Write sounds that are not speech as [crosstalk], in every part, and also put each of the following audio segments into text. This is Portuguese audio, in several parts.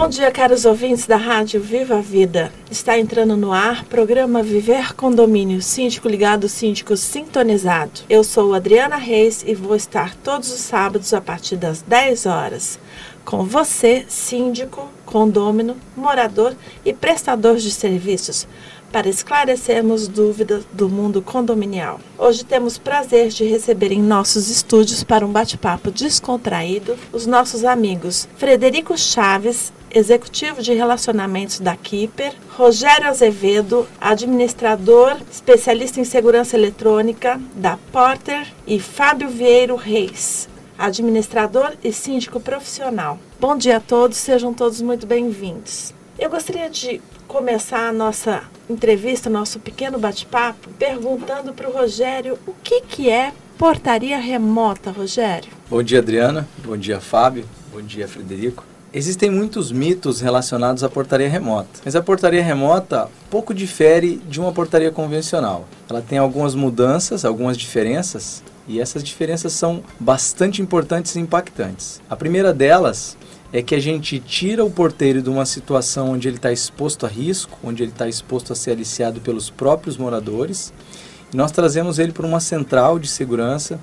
Bom dia, caros ouvintes da Rádio Viva a Vida. Está entrando no ar programa Viver Condomínio, síndico ligado, síndico sintonizado. Eu sou Adriana Reis e vou estar todos os sábados a partir das 10 horas com você, síndico, condômino, morador e prestador de serviços, para esclarecermos dúvidas do mundo condominial. Hoje temos prazer de receber em nossos estúdios para um bate-papo descontraído os nossos amigos Frederico Chaves, executivo de relacionamentos da Keeper, Rogério Azevedo, administrador, especialista em segurança eletrônica da Porter e Fábio Vieiro Reis, administrador e síndico profissional. Bom dia a todos, sejam todos muito bem-vindos. Eu gostaria de começar a nossa entrevista, nosso pequeno bate-papo, perguntando para o Rogério o que, que é portaria remota, Rogério. Bom dia, Adriana. Bom dia, Fábio. Bom dia, Frederico. Existem muitos mitos relacionados à portaria remota, mas a portaria remota pouco difere de uma portaria convencional. Ela tem algumas mudanças, algumas diferenças, e essas diferenças são bastante importantes e impactantes. A primeira delas é que a gente tira o porteiro de uma situação onde ele está exposto a risco, onde ele está exposto a ser aliciado pelos próprios moradores, e nós trazemos ele para uma central de segurança,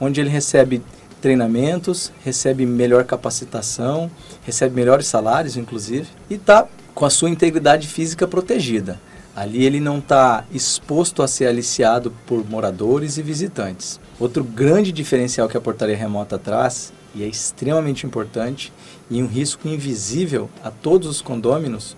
onde ele recebe treinamentos, recebe melhor capacitação, recebe melhores salários, inclusive, e está com a sua integridade física protegida. Ali ele não está exposto a ser aliciado por moradores e visitantes. Outro grande diferencial que a portaria remota traz, e é extremamente importante, e um risco invisível a todos os condôminos,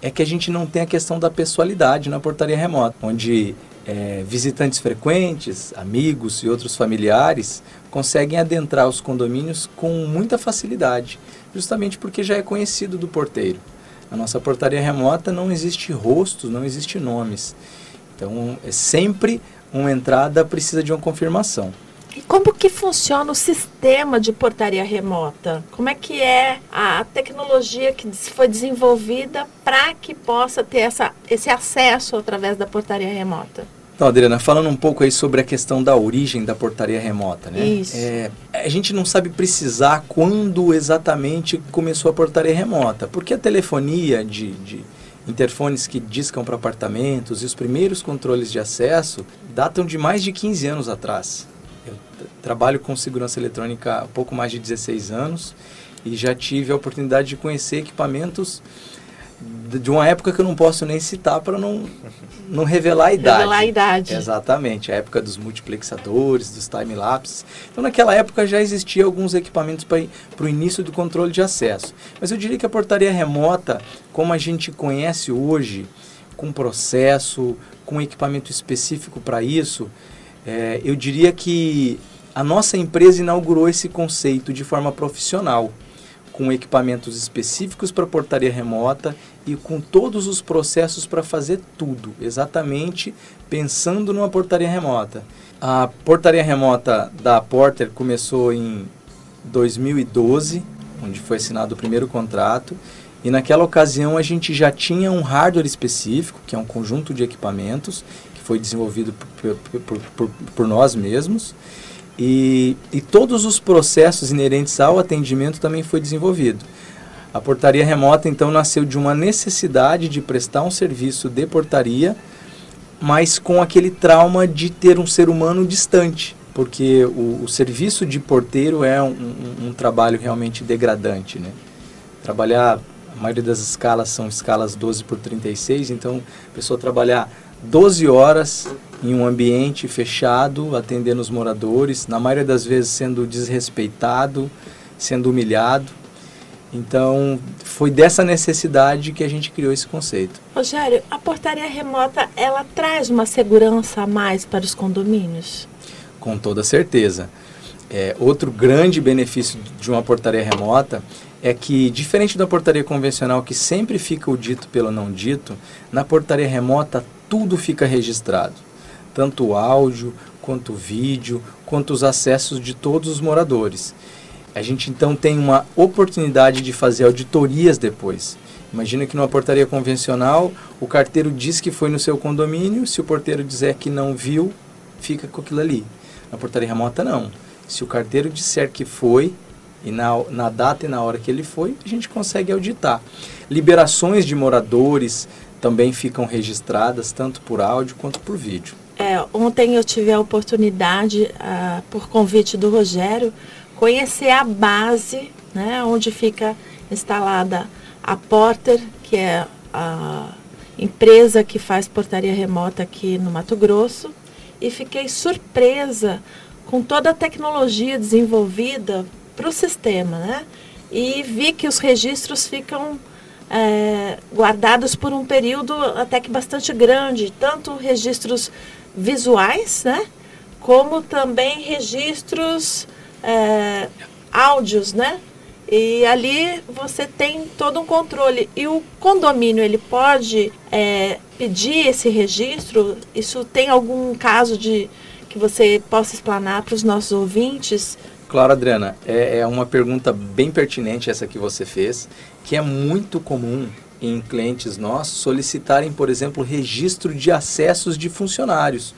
é que a gente não tem a questão da pessoalidade na portaria remota, onde é, visitantes frequentes, amigos e outros familiares conseguem adentrar os condomínios com muita facilidade, justamente porque já é conhecido do porteiro. Na nossa portaria remota não existe rostos, não existe nomes. Então, é sempre uma entrada precisa de uma confirmação. E como que funciona o sistema de portaria remota? Como é que é a tecnologia que foi desenvolvida para que possa ter essa, esse acesso através da portaria remota? Então, Adriana, falando um pouco aí sobre a questão da origem da portaria remota, né? Isso. É, a gente não sabe precisar quando exatamente começou a portaria remota, porque a telefonia de, de interfones que discam para apartamentos e os primeiros controles de acesso datam de mais de 15 anos atrás. Eu trabalho com segurança eletrônica há pouco mais de 16 anos e já tive a oportunidade de conhecer equipamentos de uma época que eu não posso nem citar para não, não revelar a idade. Revelar a idade. Exatamente, a época dos multiplexadores, dos time-lapses. Então, naquela época já existia alguns equipamentos para o início do controle de acesso. Mas eu diria que a portaria remota, como a gente conhece hoje, com processo, com equipamento específico para isso, é, eu diria que a nossa empresa inaugurou esse conceito de forma profissional com equipamentos específicos para portaria remota e com todos os processos para fazer tudo, exatamente pensando numa portaria remota. A portaria remota da Porter começou em 2012, onde foi assinado o primeiro contrato, e naquela ocasião a gente já tinha um hardware específico, que é um conjunto de equipamentos, foi desenvolvido por, por, por, por nós mesmos, e, e todos os processos inerentes ao atendimento também foi desenvolvido. A portaria remota, então, nasceu de uma necessidade de prestar um serviço de portaria, mas com aquele trauma de ter um ser humano distante, porque o, o serviço de porteiro é um, um, um, trabalho realmente degradante. Né? Trabalhar, a maioria das escalas são escalas 12 por 36, então a pessoa trabalhar 12 horas em um ambiente fechado, atendendo os moradores, na maioria das vezes sendo desrespeitado, sendo humilhado. Então, foi dessa necessidade que a gente criou esse conceito. Rogério, a portaria remota, ela traz uma segurança a mais para os condomínios? Com toda certeza. É, outro grande benefício de uma portaria remota é que, diferente da portaria convencional, que sempre fica o dito pelo não dito, na portaria remota tudo fica registrado. Tanto o áudio, quanto o vídeo, quanto os acessos de todos os moradores. A gente então tem uma oportunidade de fazer auditorias depois. Imagina que numa portaria convencional, o carteiro diz que foi no seu condomínio, se o porteiro dizer que não viu, fica com aquilo ali. Na portaria remota, não. Se o carteiro disser que foi, e na, na data e na hora que ele foi, a gente consegue auditar. Liberações de moradores também ficam registradas, tanto por áudio quanto por vídeo. É, ontem eu tive a oportunidade, uh, por convite do Rogério, conhecer a base, né, onde fica instalada a Porter, que é a empresa que faz portaria remota aqui no Mato Grosso, e fiquei surpresa com toda a tecnologia desenvolvida para o sistema, né? E vi que os registros ficam é, guardados por um período até que bastante grande, tanto registros visuais, né? Como também registros é, áudios, né? E ali você tem todo um controle. E o condomínio, ele pode é, pedir esse registro? Isso tem algum caso de que você possa explanar para os nossos ouvintes? Claro, Adriana. É, é uma pergunta bem pertinente essa que você fez, que é muito comum em clientes nossos solicitarem, por exemplo, registro de acessos de funcionários.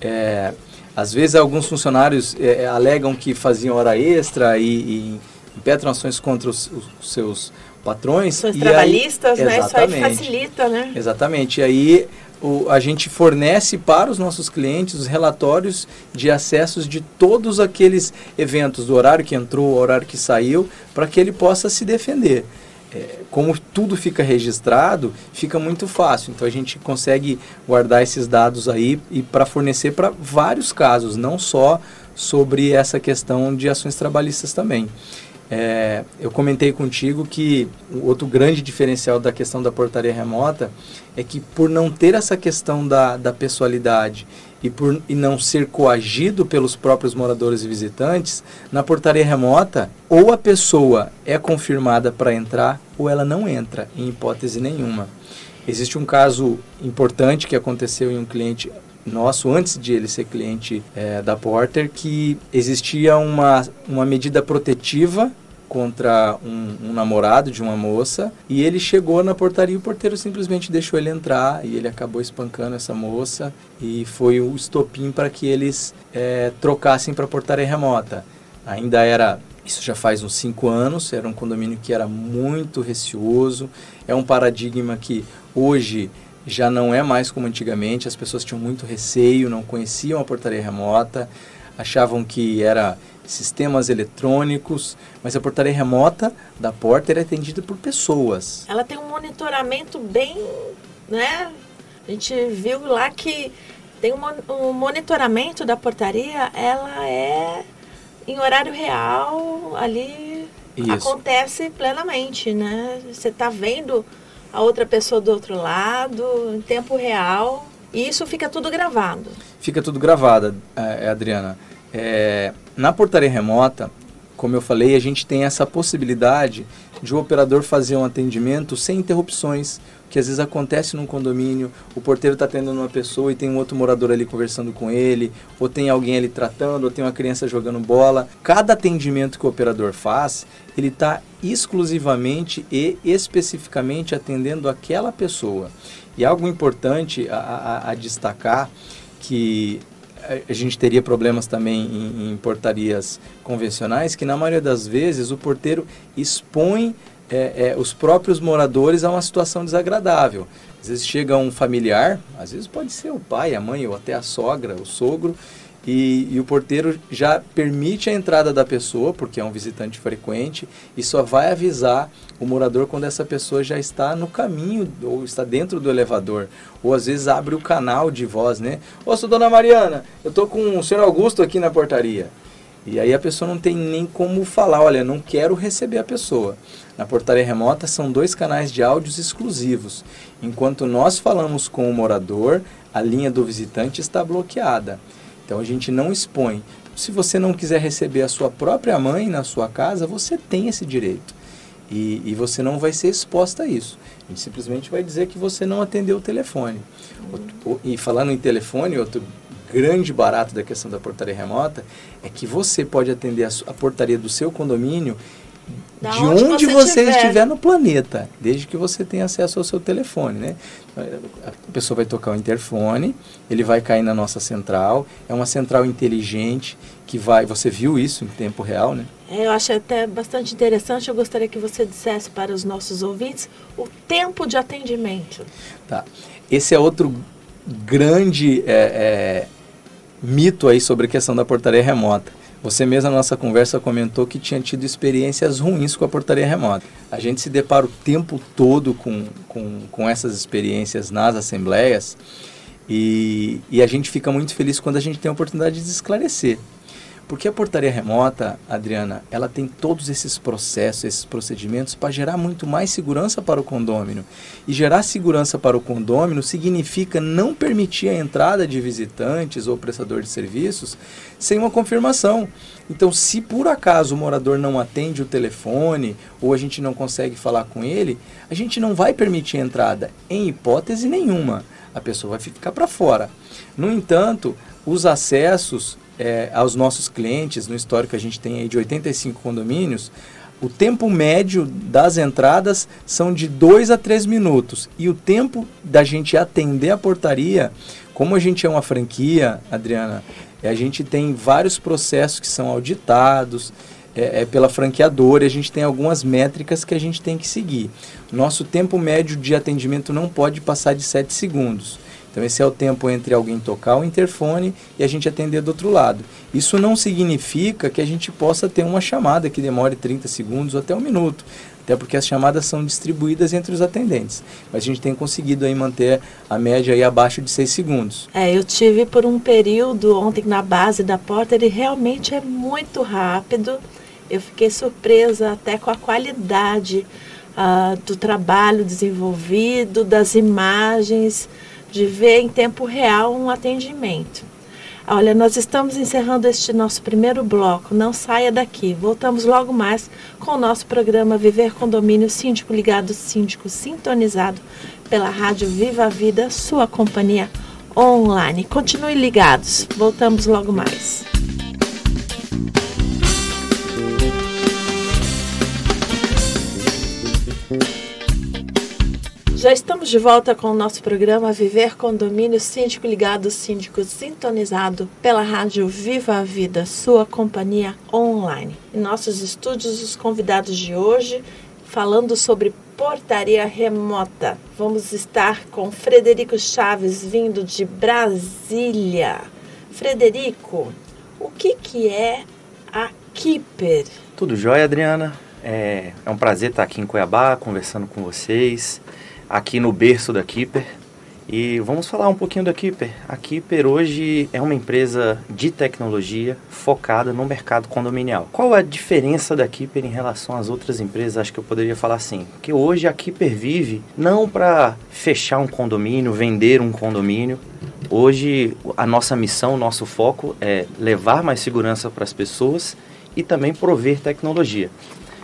É, às vezes alguns funcionários é, é, alegam que faziam hora extra e, e impetram ações contra os, os seus patrões. Ações trabalhistas, aí, né? Isso aí facilita, né? Exatamente. E aí o, a gente fornece para os nossos clientes os relatórios de acessos de todos aqueles eventos, do horário que entrou, o horário que saiu, para que ele possa se defender é, como tudo fica registrado, fica muito fácil. Então a gente consegue guardar esses dados aí e para fornecer para vários casos, não só sobre essa questão de ações trabalhistas também. É, eu comentei contigo que o outro grande diferencial da questão da portaria remota é que por não ter essa questão da, da pessoalidade e por e não ser coagido pelos próprios moradores e visitantes, na portaria remota, ou a pessoa é confirmada para entrar ou ela não entra, em hipótese nenhuma. Existe um caso importante que aconteceu em um cliente nosso, antes de ele ser cliente é, da Porter, que existia uma, uma medida protetiva contra um, um, namorado de uma moça e ele chegou na portaria e o porteiro simplesmente deixou ele entrar e ele acabou espancando essa moça e foi o estopim para que eles é, trocassem para a portaria remota. Ainda era isso já faz uns cinco anos, era um condomínio que era muito receoso, é um paradigma que hoje já não é mais como antigamente, as pessoas tinham muito receio, não conheciam a portaria remota, achavam que era sistemas eletrônicos, mas a portaria remota da porta é atendida por pessoas. Ela tem um monitoramento bem, né? A gente viu lá que tem um, um monitoramento da portaria, ela é em horário real, ali Isso. acontece plenamente, né? Você está vendo a outra pessoa do outro lado, em tempo real, e isso fica tudo gravado. Fica tudo gravado, é, Adriana. É, na portaria remota, como eu falei, a gente tem essa possibilidade de o operador fazer um atendimento sem interrupções, que às vezes acontece num condomínio, o porteiro está atendendo uma pessoa e tem um outro morador ali conversando com ele, ou tem alguém ali tratando, ou tem uma criança jogando bola. Cada atendimento que o operador faz, ele está exclusivamente e especificamente atendendo aquela pessoa. E algo importante a, a, a destacar que a gente teria problemas também em, em, portarias convencionais, que na maioria das vezes o porteiro expõe é, é, os próprios moradores a uma situação desagradável. Às vezes chega um familiar, às vezes pode ser o pai, a mãe ou até a sogra, o sogro, e, e, o porteiro já permite a entrada da pessoa, porque é um visitante frequente, e só vai avisar o morador quando essa pessoa já está no caminho ou está dentro do elevador. Ou às vezes abre o canal de voz, né? Ô, sou dona Mariana, eu tô com o senhor Augusto aqui na portaria. E aí a pessoa não tem nem como falar, olha, não quero receber a pessoa. Na portaria remota são dois canais de áudios exclusivos. Enquanto nós falamos com o morador, a linha do visitante está bloqueada. Então a gente não expõe. Se você não quiser receber a sua própria mãe na sua casa, você tem esse direito. E, e você não vai ser exposta a isso. A gente simplesmente vai dizer que você não atendeu o telefone. E falando em telefone, outro grande barato da questão da portaria remota é que você pode atender a, a portaria do seu condomínio da de onde, onde você, você estiver no planeta, desde que você tenha acesso ao seu telefone, né? A pessoa vai tocar o interfone, ele vai cair na nossa central, é uma central inteligente que vai, você viu isso em tempo real, né? É, eu acho até bastante interessante, eu gostaria que você dissesse para os nossos ouvintes o tempo de atendimento. Tá, esse é outro grande é, é, mito aí sobre a questão da portaria remota você mesmo na nossa conversa comentou que tinha tido experiências ruins com a portaria remota. A gente se depara o tempo todo com, com, com essas experiências nas assembleias e, e a gente fica muito feliz quando a gente tem a oportunidade de esclarecer. Porque a portaria remota, Adriana, ela tem todos esses processos, esses procedimentos para gerar muito mais segurança para o condômino. E gerar segurança para o condômino significa não permitir a entrada de visitantes ou prestador de serviços sem uma confirmação. Então, se por acaso o morador não atende o telefone ou a gente não consegue falar com ele, a gente não vai permitir a entrada em hipótese nenhuma. A pessoa vai ficar para fora. No entanto, os acessos é, aos nossos clientes, no histórico a gente tem aí de 85 condomínios, o tempo médio das entradas são de 2 a 3 minutos. E o tempo da gente atender a portaria, como a gente é uma franquia, Adriana, a gente tem vários processos que são auditados é, é pela franqueadora a gente tem algumas métricas que a gente tem que seguir. Nosso tempo médio de atendimento não pode passar de 7 segundos. Então esse é o tempo entre alguém tocar o interfone e a gente atender do outro lado. Isso não significa que a gente possa ter uma chamada que demore 30 segundos ou até um minuto, até porque as chamadas são distribuídas entre os atendentes. Mas a gente tem conseguido aí manter a média aí abaixo de 6 segundos. É, eu tive por um período ontem na base da porta, ele realmente é muito rápido. Eu fiquei surpresa até com a qualidade uh, do trabalho desenvolvido, das imagens de ver em tempo real um atendimento. Olha, nós estamos encerrando este nosso primeiro bloco. Não saia daqui. Voltamos logo mais com o nosso programa Viver Condomínio Síndico Ligado, Síndico Sintonizado pela Rádio Viva a Vida, sua companhia online. Continue ligados. Voltamos logo mais. Já estamos de volta com o nosso programa Viver Condomínio Síndico Ligado, Síndico Sintonizado pela rádio Viva a Vida, sua companhia online. Em nossos estúdios, os convidados de hoje falando sobre portaria remota. Vamos estar com Frederico Chaves, vindo de Brasília. Frederico, o que, que é a Keeper? Tudo jóia, Adriana. É, é um prazer estar aqui em Cuiabá conversando com vocês aqui no berço da Keeper. E vamos falar um pouquinho da Keeper. A Keeper hoje é uma empresa de tecnologia focada no mercado condominial. Qual a diferença da Keeper em relação às outras empresas? Acho que eu poderia falar assim, que hoje a Keeper vive não para fechar um condomínio, vender um condomínio. Hoje a nossa missão, nosso foco é levar mais segurança para as pessoas e também prover tecnologia.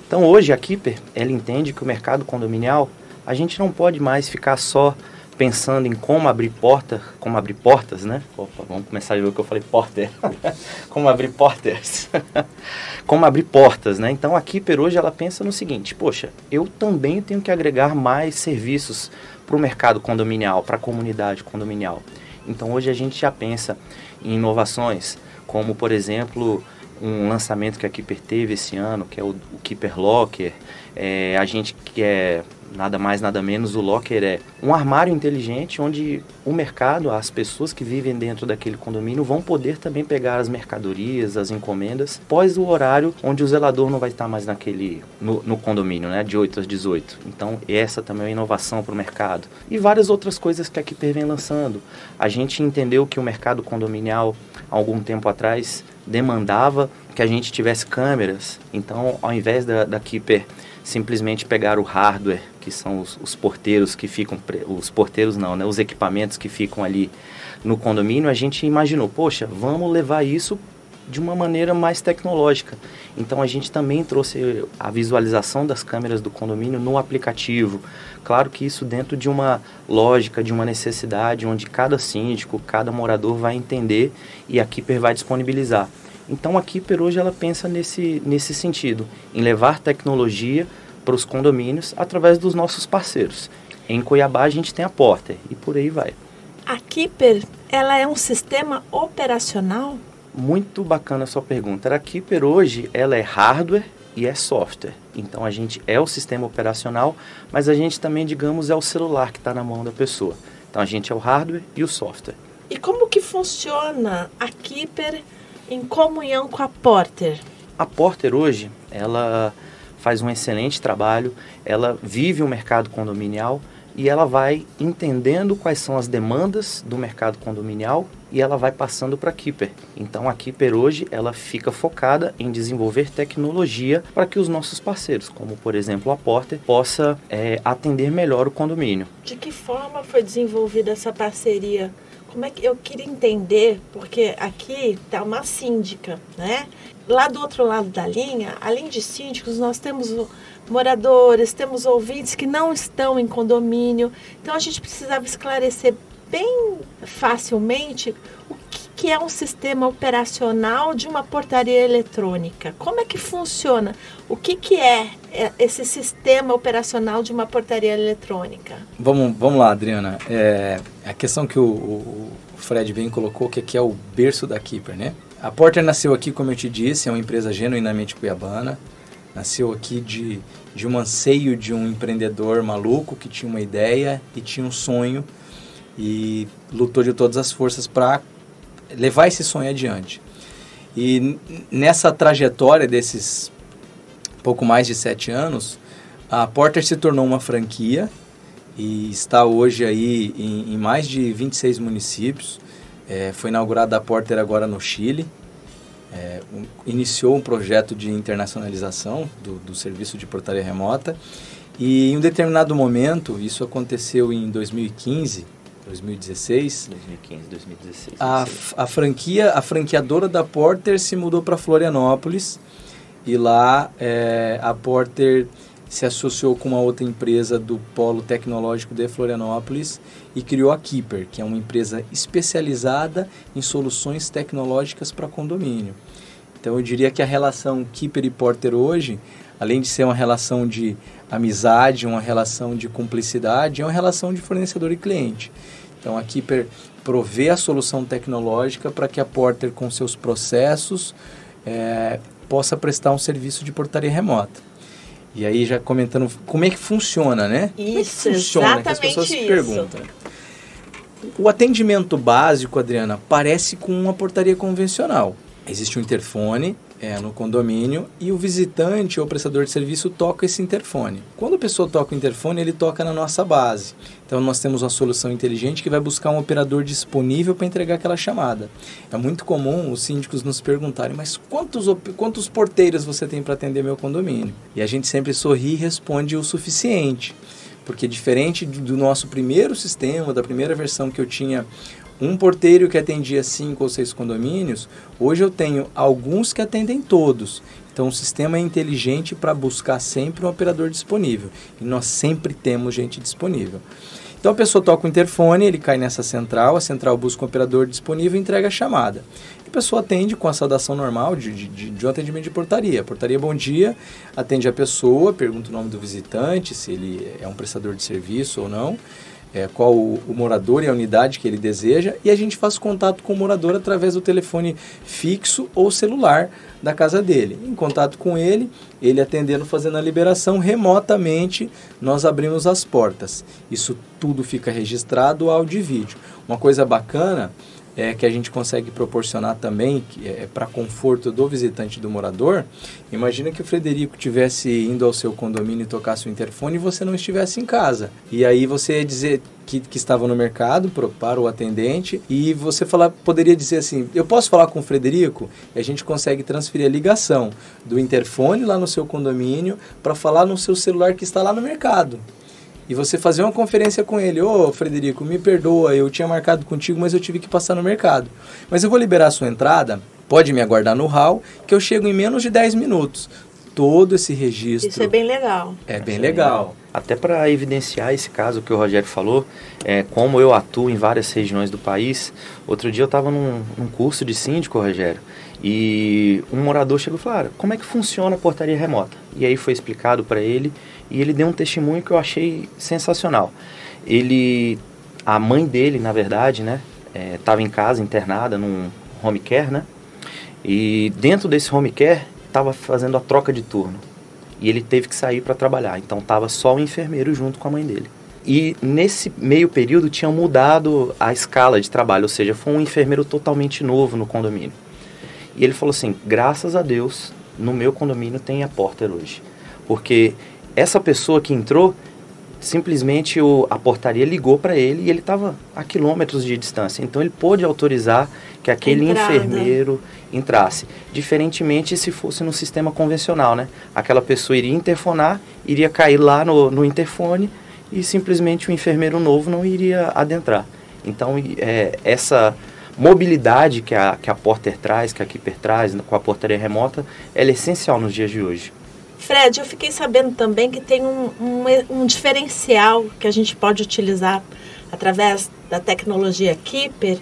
Então hoje a Keeper, ela entende que o mercado condominial a gente não pode mais ficar só pensando em como abrir porta, como abrir portas, né? Opa, vamos começar ver o que eu falei, porter. [laughs] como abrir portas. [laughs] como abrir portas, né? Então a Keeper hoje ela pensa no seguinte, poxa, eu também tenho que agregar mais serviços para o mercado condominial, para a comunidade condominial. Então hoje a gente já pensa em inovações, como por exemplo um lançamento que a Keeper teve esse ano, que é o, o Keeper Locker. É, a gente quer nada mais, nada menos, o locker é um armário inteligente onde o mercado, as pessoas que vivem dentro daquele condomínio vão poder também pegar as mercadorias, as encomendas, pós o horário onde o zelador não vai estar mais naquele no, no condomínio, né, de 8 às 18. Então, essa também é uma inovação para o mercado. E várias outras coisas que a Keeper vem lançando. A gente entendeu que o mercado condominial, há algum tempo atrás, demandava que a gente tivesse câmeras. Então, ao invés da, da Keeper simplesmente pegar o hardware, que são os, os, porteiros que ficam, os porteiros não, né, os equipamentos que ficam ali no condomínio, a gente imaginou, poxa, vamos levar isso de uma maneira mais tecnológica. Então a gente também trouxe a visualização das câmeras do condomínio no aplicativo. Claro que isso dentro de uma lógica, de uma necessidade, onde cada síndico, cada morador vai entender e a Keeper vai disponibilizar. Então a Keeper hoje ela pensa nesse, nesse sentido, em levar tecnologia para os condomínios através dos nossos parceiros. Em Cuiabá a gente tem a Porter e por aí vai. A Keeper, ela é um sistema operacional? Muito bacana a sua pergunta. A Keeper hoje ela é hardware e é software. Então a gente é o sistema operacional, mas a gente também, digamos, é o celular que está na mão da pessoa. Então a gente é o hardware e o software. E como que funciona a Keeper em comunhão com a Porter? A Porter hoje, ela faz um excelente trabalho, ela vive o mercado condominial e ela vai entendendo quais são as demandas do mercado condominial e ela vai passando para a Keeper. Então a Keeper hoje ela fica focada em desenvolver tecnologia para que os nossos parceiros, como por exemplo a Porter, possa é, atender melhor o condomínio. De que forma foi desenvolvida essa parceria como é que eu queria entender, porque aqui está uma síndica, né? Lá do outro lado da linha, além de síndicos, nós temos moradores, temos ouvintes que não estão em condomínio. Então a gente precisava esclarecer bem facilmente o que é um sistema operacional de uma portaria eletrônica. Como é que funciona? O que, que é, é esse sistema operacional de uma portaria eletrônica? Vamos, vamos lá, Adriana. É, a questão que o, o Fred bem colocou, que aqui é o berço da Keeper, né? A Porter nasceu aqui, como eu te disse, é uma empresa genuinamente cuiabana. Nasceu aqui de, de um anseio de um empreendedor maluco que tinha uma ideia e tinha um sonho e lutou de todas as forças para levar esse sonho adiante. E nessa trajetória desses pouco mais de sete anos, a Porter se tornou uma franquia e está hoje aí em, em mais de 26 municípios. É, foi inaugurada a Porter agora no Chile. É, um, iniciou um projeto de internacionalização do, do serviço de portaria remota e em um determinado momento, isso aconteceu em 2015, 2016. 2015, 2016. A, a franquia, a franqueadora da Porter se mudou para Florianópolis e lá é, a Porter se associou com uma outra empresa do polo tecnológico de Florianópolis e criou a Keeper, que é uma empresa especializada em soluções tecnológicas para condomínio. Então eu diria que a relação Keeper e Porter hoje, além de ser uma relação de amizade, uma relação de cumplicidade, é uma relação de fornecedor e cliente. Então a Keeper provê a solução tecnológica para que a Porter, com seus processos, é, possa prestar um serviço de portaria remota. E aí já comentando como é que funciona, né? Isso, como é que funciona, que as pessoas isso. se perguntam. O atendimento básico, Adriana, parece com uma portaria convencional. Existe um interfone, é, no condomínio e o visitante ou prestador de serviço toca esse interfone. Quando a pessoa toca o interfone, ele toca na nossa base. Então nós temos uma solução inteligente que vai buscar um operador disponível para entregar aquela chamada. É muito comum os síndicos nos perguntarem, mas quantos, quantos porteiros você tem para atender meu condomínio? E a gente sempre sorri e responde o suficiente. Porque diferente do nosso primeiro sistema, da primeira versão que eu tinha um porteiro que atendia cinco ou seis condomínios, hoje eu tenho alguns que atendem todos. Então o sistema é inteligente para buscar sempre um operador disponível. E nós sempre temos gente disponível. Então a pessoa toca o interfone, ele cai nessa central, a central busca um operador disponível e entrega a chamada. A pessoa atende com a saudação normal de, de, de um atendimento de portaria. Portaria, bom dia, atende a pessoa, pergunta o nome do visitante, se ele é um prestador de serviço ou não é, qual o, o, morador e a unidade que ele deseja e a gente faz contato com o morador através do telefone fixo ou celular da casa dele. Em contato com ele, ele atendendo, fazendo a liberação remotamente, nós abrimos as portas. Isso tudo fica registrado, áudio e vídeo. Uma coisa bacana é, que a gente consegue proporcionar também é, para conforto do visitante do morador. Imagina que o Frederico tivesse indo ao seu condomínio e tocasse o interfone e você não estivesse em casa. E aí você dizer que, que estava no mercado pro, para o atendente e você falar, poderia dizer assim, eu posso falar com o Frederico? E a gente consegue transferir a ligação do interfone lá no seu condomínio para falar no seu celular que está lá no mercado e você fazer uma conferência com ele, ô oh, Frederico, me perdoa, eu tinha marcado contigo, mas eu tive que passar no mercado. Mas eu vou liberar a sua entrada, pode me aguardar no hall, que eu chego em menos de 10 minutos. Todo esse registro. Isso é bem legal. É bem legal. Até para evidenciar esse caso que o Rogério falou, é, como eu atuo em várias regiões do país, outro dia eu estava num, num curso de síndico, Rogério, e um morador chegou e falou: ah, como é que funciona a portaria remota? E aí foi explicado para ele e ele deu um testemunho que eu achei sensacional. Ele, a mãe dele, na verdade, né, estava é, em casa internada num home care, né? E dentro desse home care estava fazendo a troca de turno e ele teve que sair para trabalhar. Então estava só o enfermeiro junto com a mãe dele. E nesse meio período tinham mudado a escala de trabalho, ou seja, foi um enfermeiro totalmente novo no condomínio. E ele falou assim: graças a Deus, no meu condomínio tem a porter hoje. Porque essa pessoa que entrou, simplesmente o, a portaria ligou para ele e ele estava a quilômetros de distância. Então ele pôde autorizar que aquele Entrada. enfermeiro entrasse. Diferentemente se fosse no sistema convencional, né? Aquela pessoa iria interfonar, iria cair lá no, no interfone e simplesmente o enfermeiro novo não iria adentrar. Então é, essa mobilidade que a, que a Porter traz, que a Keeper traz com a portaria remota, ela é essencial nos dias de hoje. Fred, eu fiquei sabendo também que tem um, um, um diferencial que a gente pode utilizar através da tecnologia Keeper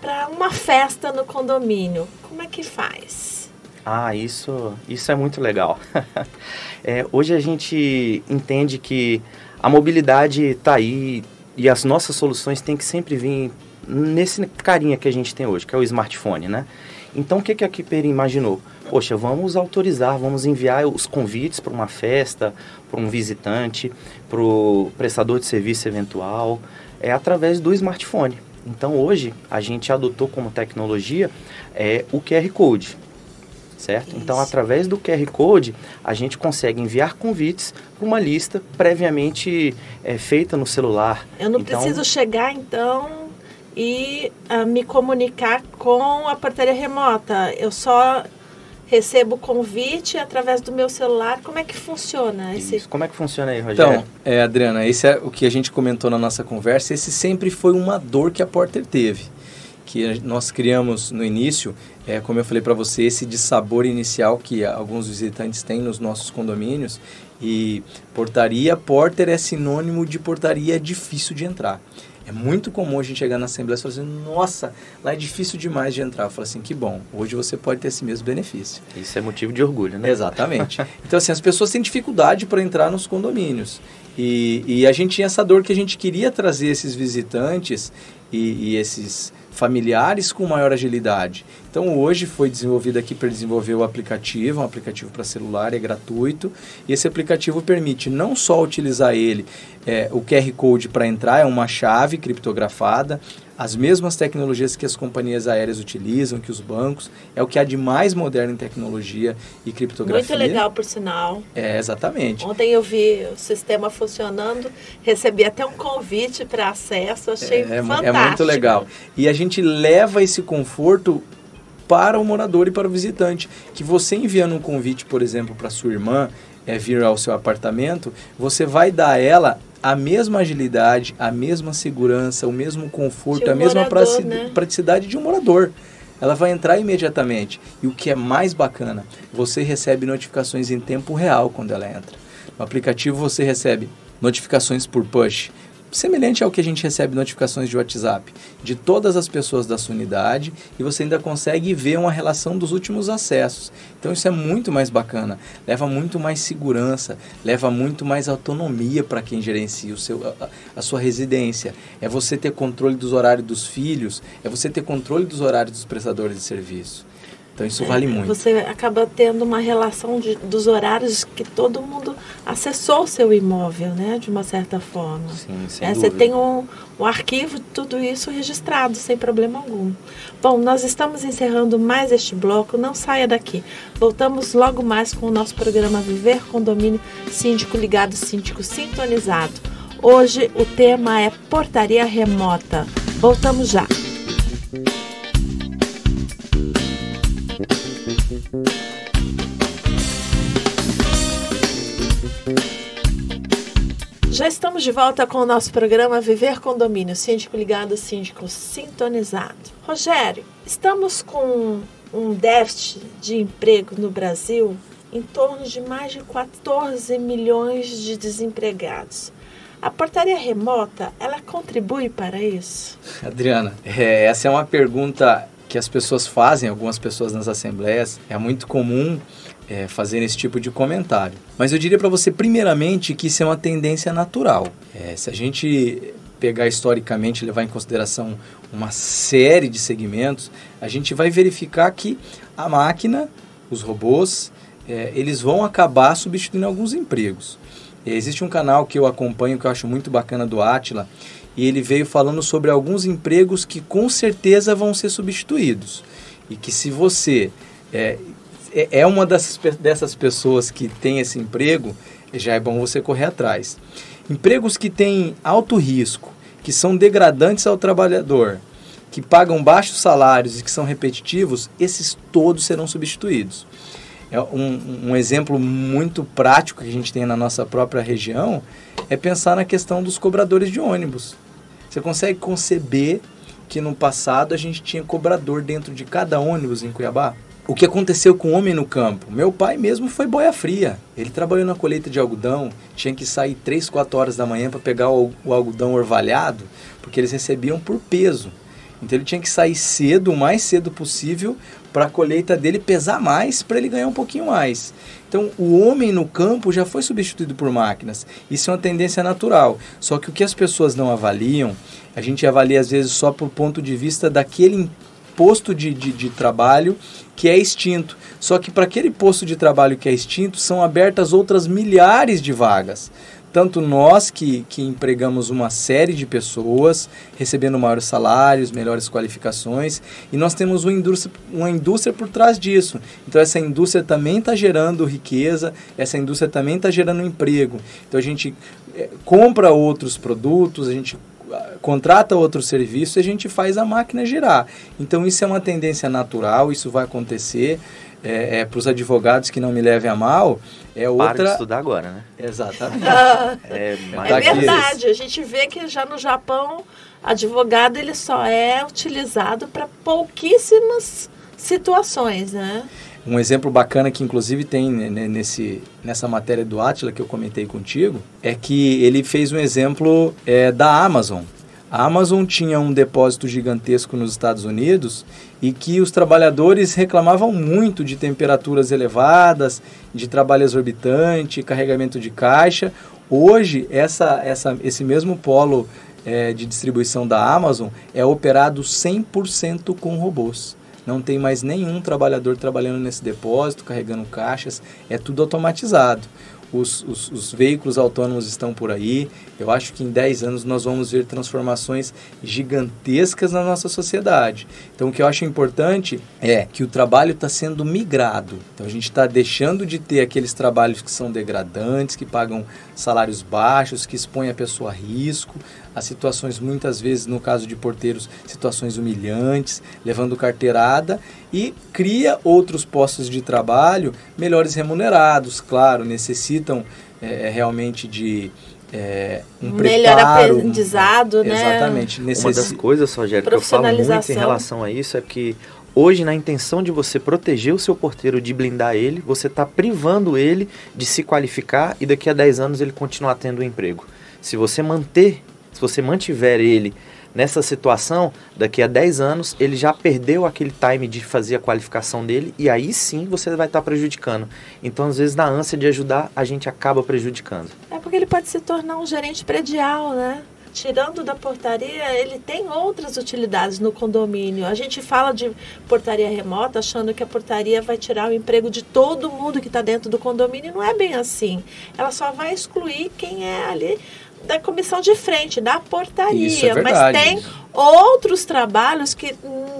para uma festa no condomínio. Como é que faz? Ah, isso, isso é muito legal. [laughs] é, hoje a gente entende que a mobilidade está aí e as nossas soluções têm que sempre vir nesse carinha que a gente tem hoje, que é o smartphone, né? Então, o que, que a Keeper imaginou? Poxa, vamos autorizar, vamos enviar os convites para uma festa, para um visitante, para o prestador de serviço eventual, é através do smartphone. Então, hoje, a gente adotou como tecnologia é, o QR Code, certo? Então, Isso. Então, através do QR Code, a gente consegue enviar convites para uma lista previamente é, feita no celular. Eu não então, preciso chegar, então, e uh, me comunicar com a portaria remota. Eu só recebo o convite através do meu celular. Como é que funciona esse? Isso. Como é que funciona aí, Rogério? Então, é, Adriana, esse é o que a gente comentou na nossa conversa. Esse sempre foi uma dor que a Porter teve. Que nós criamos no início, é, como eu falei para você, esse de sabor inicial que alguns visitantes têm nos nossos condomínios. E portaria Porter é sinônimo de portaria difícil de entrar. É muito comum a gente chegar na Assembleia e falar assim, nossa, lá é difícil demais de entrar. Eu falo assim, que bom, hoje você pode ter esse mesmo benefício. Isso é motivo de orgulho, né? Exatamente. então, assim, as pessoas têm dificuldade para entrar nos condomínios. E, e, a gente tinha essa dor que a gente queria trazer esses visitantes e, e esses familiares com maior agilidade. Então hoje foi desenvolvido aqui para desenvolver o aplicativo, um aplicativo para celular, é gratuito. E esse aplicativo permite não só utilizar ele, é, o QR Code para entrar, é uma chave criptografada, as mesmas tecnologias que as companhias aéreas utilizam, que os bancos, é o que há de mais moderno em tecnologia e criptografia. Muito legal, por sinal. É, exatamente. Ontem eu vi o sistema funcionando, recebi até um convite para acesso, achei é, fantástico. É muito legal. E a gente leva esse conforto para o morador e para o visitante, que você enviando um convite, por exemplo, para sua irmã é, vir ao seu apartamento, você vai dar a ela a mesma agilidade, a mesma segurança, o mesmo conforto, um a mesma morador, né? praticidade de um morador. Ela vai entrar imediatamente. E o que é mais bacana, você recebe notificações em tempo real quando ela entra. No aplicativo você recebe notificações por push, semelhante ao que a gente recebe notificações de WhatsApp de todas as pessoas da sua unidade e você ainda consegue ver uma relação dos últimos acessos. Então isso é muito mais bacana, leva muito mais segurança, leva muito mais autonomia para quem gerencia o seu, a, a, sua residência. É você ter controle dos horários dos filhos, é você ter controle dos horários dos prestadores de serviço. Então isso vale é, muito. Você acaba tendo uma relação de, dos horários que todo mundo acessou o seu imóvel, né? De uma certa forma. Sim, sem é, Você tem um, um arquivo de tudo isso registrado, sem problema algum. Bom, nós estamos encerrando mais este bloco. Não saia daqui. Voltamos logo mais com o nosso programa Viver Condomínio Síndico Ligado, Síndico Sintonizado. Hoje o tema é portaria remota. Voltamos já. Já estamos de volta com o nosso programa Viver Condomínio, síndico ligado, síndico sintonizado. Rogério, estamos com um déficit de emprego no Brasil em torno de mais de 14 milhões de desempregados. A portaria remota, ela contribui para isso? Adriana, é, essa é uma pergunta que as pessoas fazem, algumas pessoas nas assembleias, é muito comum é, fazer esse tipo de comentário. Mas eu diria para você, primeiramente, que isso é uma tendência natural. É, se a gente pegar historicamente, levar em consideração uma série de segmentos, a gente vai verificar que a máquina, os robôs, é, eles vão acabar substituindo alguns empregos. Existe um canal que eu acompanho que eu acho muito bacana do Atila, e ele veio falando sobre alguns empregos que com certeza vão ser substituídos. E que se você é, é, é uma dessas, dessas pessoas que tem esse emprego, já é bom você correr atrás. Empregos que têm alto risco, que são degradantes ao trabalhador, que pagam baixos salários e que são repetitivos, esses todos serão substituídos. É um, um exemplo muito prático que a gente tem na nossa própria região é pensar na questão dos cobradores de ônibus. Você consegue conceber que no passado a gente tinha cobrador dentro de cada ônibus em Cuiabá? O que aconteceu com o homem no campo? Meu pai mesmo foi boia fria. Ele trabalhou na colheita de algodão, tinha que sair 3, 4 horas da manhã para pegar o, o algodão orvalhado, porque eles recebiam por peso. Então ele tinha que sair cedo, o mais cedo possível, para a colheita dele pesar mais, para ele ganhar um pouquinho mais. Então o homem no campo já foi substituído por máquinas. Isso é uma tendência natural. Só que o que as pessoas não avaliam, a gente avalia às vezes só por ponto de vista daquele posto de, de, de trabalho que é extinto. Só que para aquele posto de trabalho que é extinto, são abertas outras milhares de vagas tanto nós que, que empregamos uma série de pessoas, recebendo maiores salários, melhores qualificações, e nós temos uma indústria, uma indústria por trás disso. Então, essa indústria também está gerando riqueza, essa indústria também está gerando emprego. Então, a gente é, compra outros produtos, a gente contrata outro serviço e a gente faz a máquina girar. Então, isso é uma tendência natural, isso vai acontecer é, é, para os advogados que não me levem a mal, é outra... Para de estudar agora, né? Exatamente. [laughs] é, é verdade, a gente vê que já no Japão, advogado ele só é utilizado para pouquíssimas situações, né? Um exemplo bacana que inclusive tem nesse, nessa matéria do Atila que eu comentei contigo, é que ele fez um exemplo é, da Amazon. A Amazon tinha um depósito gigantesco nos Estados Unidos e que os trabalhadores reclamavam muito de temperaturas elevadas, de trabalho exorbitante, carregamento de caixa. Hoje, essa, essa, esse mesmo polo é, de distribuição da Amazon é operado 100% com robôs. Não tem mais nenhum trabalhador trabalhando nesse depósito, carregando caixas, é tudo automatizado os, os, os, veículos autônomos estão por aí. Eu acho que em 10 anos nós vamos ver transformações gigantescas na nossa sociedade. Então, o que eu acho importante é que o trabalho está sendo migrado. Então, a gente está deixando de ter aqueles trabalhos que são degradantes, que pagam salários baixos, que expõem a pessoa a risco, a situações, muitas vezes, no caso de porteiros, situações humilhantes, levando carteirada e cria outros postos de trabalho melhores remunerados, claro, necessitam é, realmente de é, um melhor preparo, aprendizado, um, né? Exatamente. Necess... Uma das coisas, Rogério, que eu falo muito em relação a isso é que hoje, na intenção de você proteger o seu porteiro, de blindar ele, você está privando ele de se qualificar e daqui a 10 anos ele continuar tendo um emprego. Se você manter Se você mantiver ele nessa situação, daqui a 10 anos, ele já perdeu aquele time de fazer a qualificação dele e aí sim você vai estar prejudicando. Então, às vezes, na ânsia de ajudar, a gente acaba prejudicando. É porque ele pode se tornar um gerente predial, né? tirando da portaria, ele tem outras utilidades no condomínio. A gente fala de portaria remota achando que a portaria vai tirar o emprego de todo mundo que está dentro do condomínio. Não é bem assim. Ela só vai excluir quem é ali da comissão de frente, da portaria. É mas tem outros trabalhos que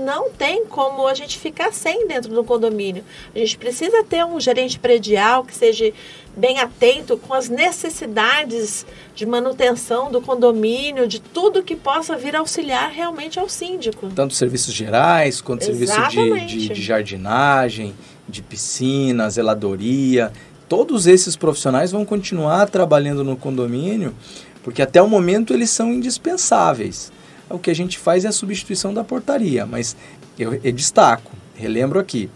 não tem como a gente ficar sem dentro do condomínio. A gente precisa ter um gerente predial que seja bem atento com as necessidades de manutenção do condomínio, de tudo que possa vir auxiliar realmente ao síndico. Tanto serviços gerais, quanto serviço de, de, de jardinagem, de piscina, zeladoria. Todos esses profissionais vão continuar trabalhando no condomínio porque até o momento eles são indispensáveis. O que a gente faz é a substituição da portaria, mas eu, eu destaco, relembro aqui,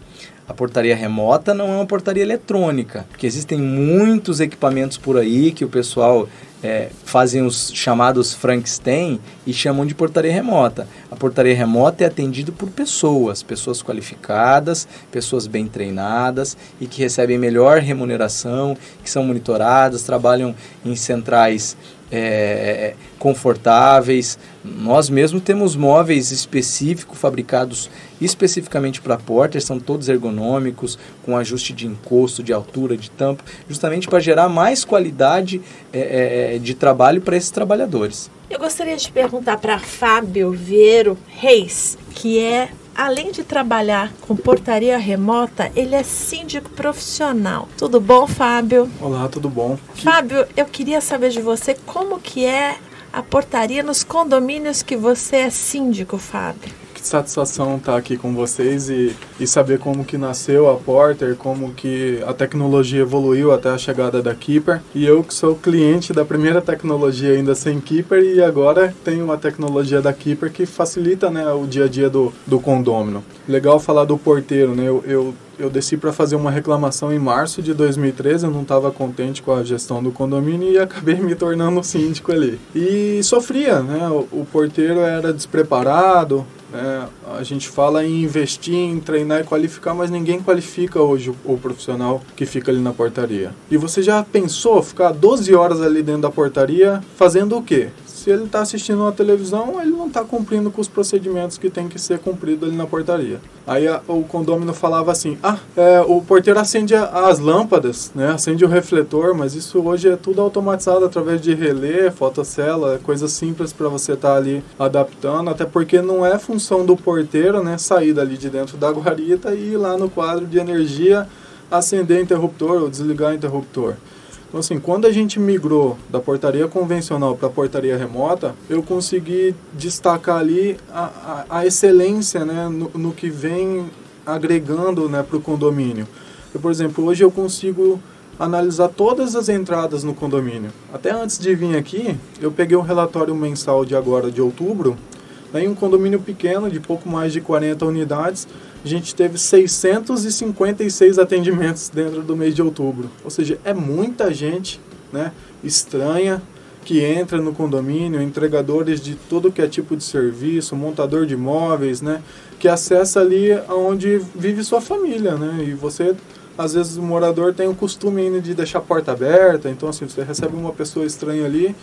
a portaria remota não é uma portaria eletrônica, porque existem muitos equipamentos por aí que o pessoal é, fazem os chamados Frankenstein e chamam de portaria remota. A portaria remota é atendida por pessoas, pessoas qualificadas, pessoas bem treinadas e que recebem melhor remuneração, que são monitoradas, trabalham em centrais é, confortáveis. Nós mesmo temos móveis específicos, fabricados especificamente para portas, são todos ergonômicos, com ajuste de encosto, de altura, de tampa, justamente para gerar mais qualidade é, é, de trabalho para esses trabalhadores. Eu gostaria de perguntar para Fábio Vieiro Reis, que é além de trabalhar com portaria remota, ele é síndico profissional. Tudo bom, Fábio? Olá, tudo bom? Fábio, eu queria saber de você como que é a portaria nos condomínios que você é síndico, Fábio satisfação estar aqui com vocês e, e saber como que nasceu a Porter, como que a tecnologia evoluiu até a chegada da Keeper. E eu que sou cliente da primeira tecnologia ainda sem Keeper e agora tenho uma tecnologia da Keeper que facilita né, o dia a dia do, do condômino. Legal falar do porteiro, né? Eu, eu eu desci para fazer uma reclamação em março de 2013, eu não estava contente com a gestão do condomínio e acabei me tornando síndico ali. E sofria, né? O, o porteiro era despreparado, né? a gente fala em investir, em treinar e qualificar, mas ninguém qualifica hoje o, o, profissional que fica ali na portaria. E você já pensou ficar 12 horas ali dentro da portaria fazendo o quê? Se ele está assistindo uma televisão, ele não está cumprindo com os procedimentos que tem que ser cumprido ali na portaria. Aí a, o condômino falava assim: ah, é, o porteiro acende as lâmpadas, né, acende o refletor, mas isso hoje é tudo automatizado através de relé, fotocela, coisas simples para você estar tá ali adaptando, até porque não é função do porteiro né, sair dali de dentro da guarita e ir lá no quadro de energia acender interruptor ou desligar interruptor. Então, assim, quando a gente migrou da portaria convencional para a portaria remota, eu consegui destacar ali a, a, a excelência né, no, no, que vem agregando né, para o condomínio. Eu, por exemplo, hoje eu consigo analisar todas as entradas no condomínio. Até antes de vir aqui, eu peguei um relatório mensal de agora, de outubro, em um condomínio pequeno, de pouco mais de 40 unidades, a gente teve 656 atendimentos dentro do mês de outubro. Ou seja, é muita gente né, estranha que entra no condomínio, entregadores de todo que é tipo de serviço, montador de imóveis, né, que acessa ali onde vive sua família, né, e você às vezes o morador tem o costume de deixar a porta aberta, então assim, você recebe uma pessoa estranha ali,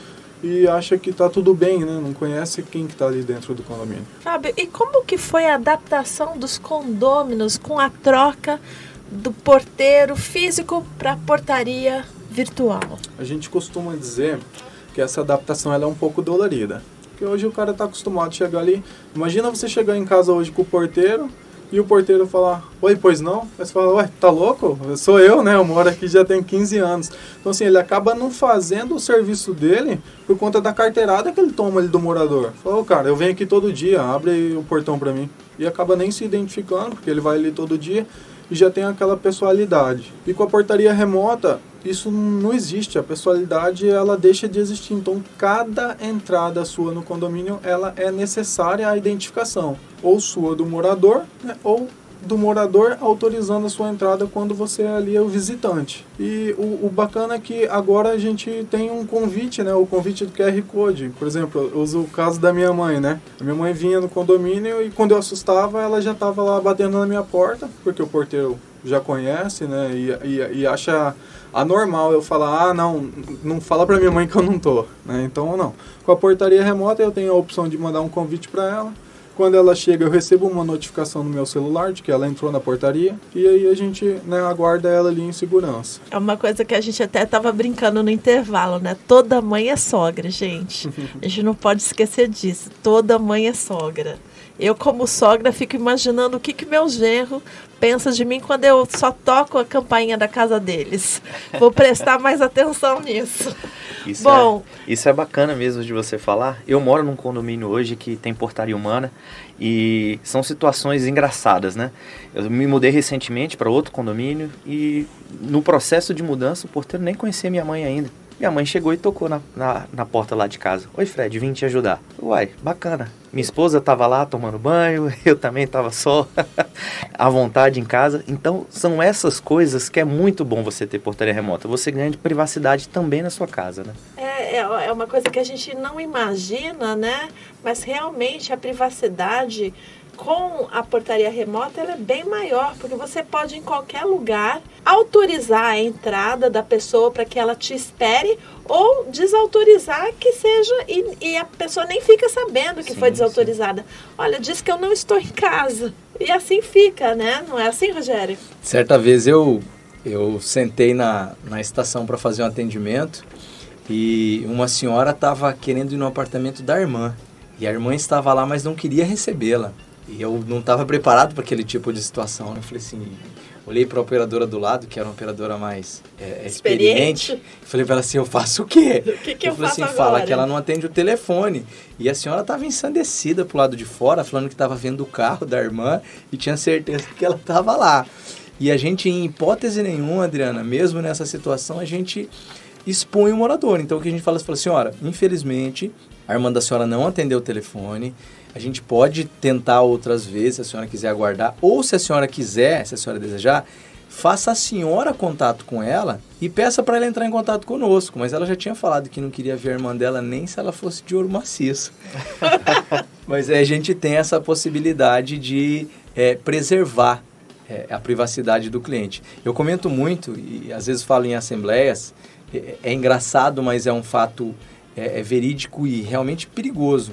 e acha que está tudo bem, né? Não conhece quem que está ali dentro do condomínio. Fábio, e como que foi a adaptação dos condôminos com a troca do porteiro físico para a portaria virtual? A gente costuma dizer que essa adaptação ela é um pouco dolorida. Porque hoje o cara está acostumado a chegar ali. Imagina você chegar em casa hoje com o porteiro, e o porteiro falar, oi, pois não? Aí você fala, ué, tá louco? Sou eu, né? Eu moro aqui já tem 15 anos. Então, assim, ele acaba não fazendo o serviço dele por conta da carteirada que ele toma ali do morador. Fala, oh, cara, eu venho aqui todo dia, abre o portão para mim. E acaba nem se identificando, porque ele vai ali todo dia e já tem aquela pessoalidade. E com a portaria remota, isso não existe. A pessoalidade ela deixa de existir. Então, cada entrada sua no condomínio ela é necessária a identificação, ou sua do morador, né, ou do morador autorizando a sua entrada quando você ali é o visitante. E o, o, bacana é que agora a gente tem um convite, né? O convite do QR Code. Por exemplo, eu uso o caso da minha mãe, né? A minha mãe vinha no condomínio e quando eu assustava, ela já estava lá batendo na minha porta, porque o porteiro já conhece, né? E, e, e acha anormal eu falar, ah, não, não fala pra minha mãe que eu não tô, né? Então, não. Com a portaria remota, eu tenho a opção de mandar um convite para ela. Quando ela chega, eu recebo uma notificação no meu celular de que ela entrou na portaria e aí a gente né, aguarda ela ali em segurança. É uma coisa que a gente até estava brincando no intervalo, né? Toda mãe é sogra, gente. [laughs] A gente não pode esquecer disso. Toda mãe é sogra. Eu, como sogra, fico imaginando o que, que meu genro pensa de mim quando eu só toco a campainha da casa deles. Vou prestar mais atenção nisso. Isso Bom, é, isso é bacana mesmo de você falar. Eu moro num condomínio hoje que tem portaria humana e são situações engraçadas, né? Eu me mudei recentemente para outro condomínio e no processo de mudança o porteiro nem conhecia minha mãe ainda. Minha mãe chegou e tocou na, na, na, porta lá de casa. Oi, Fred, vim te ajudar. Uai, bacana. Minha esposa estava lá tomando banho, [laughs] eu também estava só [laughs] à vontade em casa. Então, são essas coisas que é muito bom você ter portaria remota. Você ganha de privacidade também na sua casa, né? É, é, é uma coisa que a gente não imagina, né? Mas realmente a privacidade com a portaria remota ela é bem maior, porque você pode em qualquer lugar autorizar a entrada da pessoa para que ela te espere ou desautorizar que seja e, e a pessoa nem fica sabendo que sim, foi desautorizada. Sim. Olha, diz que eu não estou em casa. E assim fica, né? Não é assim, Rogério? Certa vez eu eu sentei na, na estação para fazer um atendimento e uma senhora estava querendo ir no apartamento da irmã. E a irmã estava lá, mas não queria recebê-la. E eu não estava preparado para aquele tipo de situação. Né? Eu falei assim, olhei para a operadora do lado, que era uma operadora mais é, experiente. experiente. Falei para ela assim, eu faço o quê? [laughs] O que, que eu, eu falei assim, agora? fala que ela não atende o telefone. E a senhora estava ensandecida pro lado de fora, falando que estava vendo o carro da irmã e tinha certeza que ela estava lá. E a gente, em hipótese nenhuma, Adriana, mesmo nessa situação, a gente expõe o morador. Então, o que a gente fala, fala senhora, infelizmente, a irmã da senhora não atendeu o telefone, a gente pode tentar outras vezes, se a senhora quiser aguardar, ou se a senhora quiser, se a senhora desejar, faça a senhora contato com ela e peça para ela entrar em contato conosco. Mas ela já tinha falado que não queria ver a irmã dela nem se ela fosse de ouro maciço. [laughs] Mas é, a gente tem essa possibilidade de é, preservar é, a privacidade do cliente. Eu comento muito e às vezes falo em assembleias, é, é engraçado, mas é um fato é, é verídico e realmente perigoso.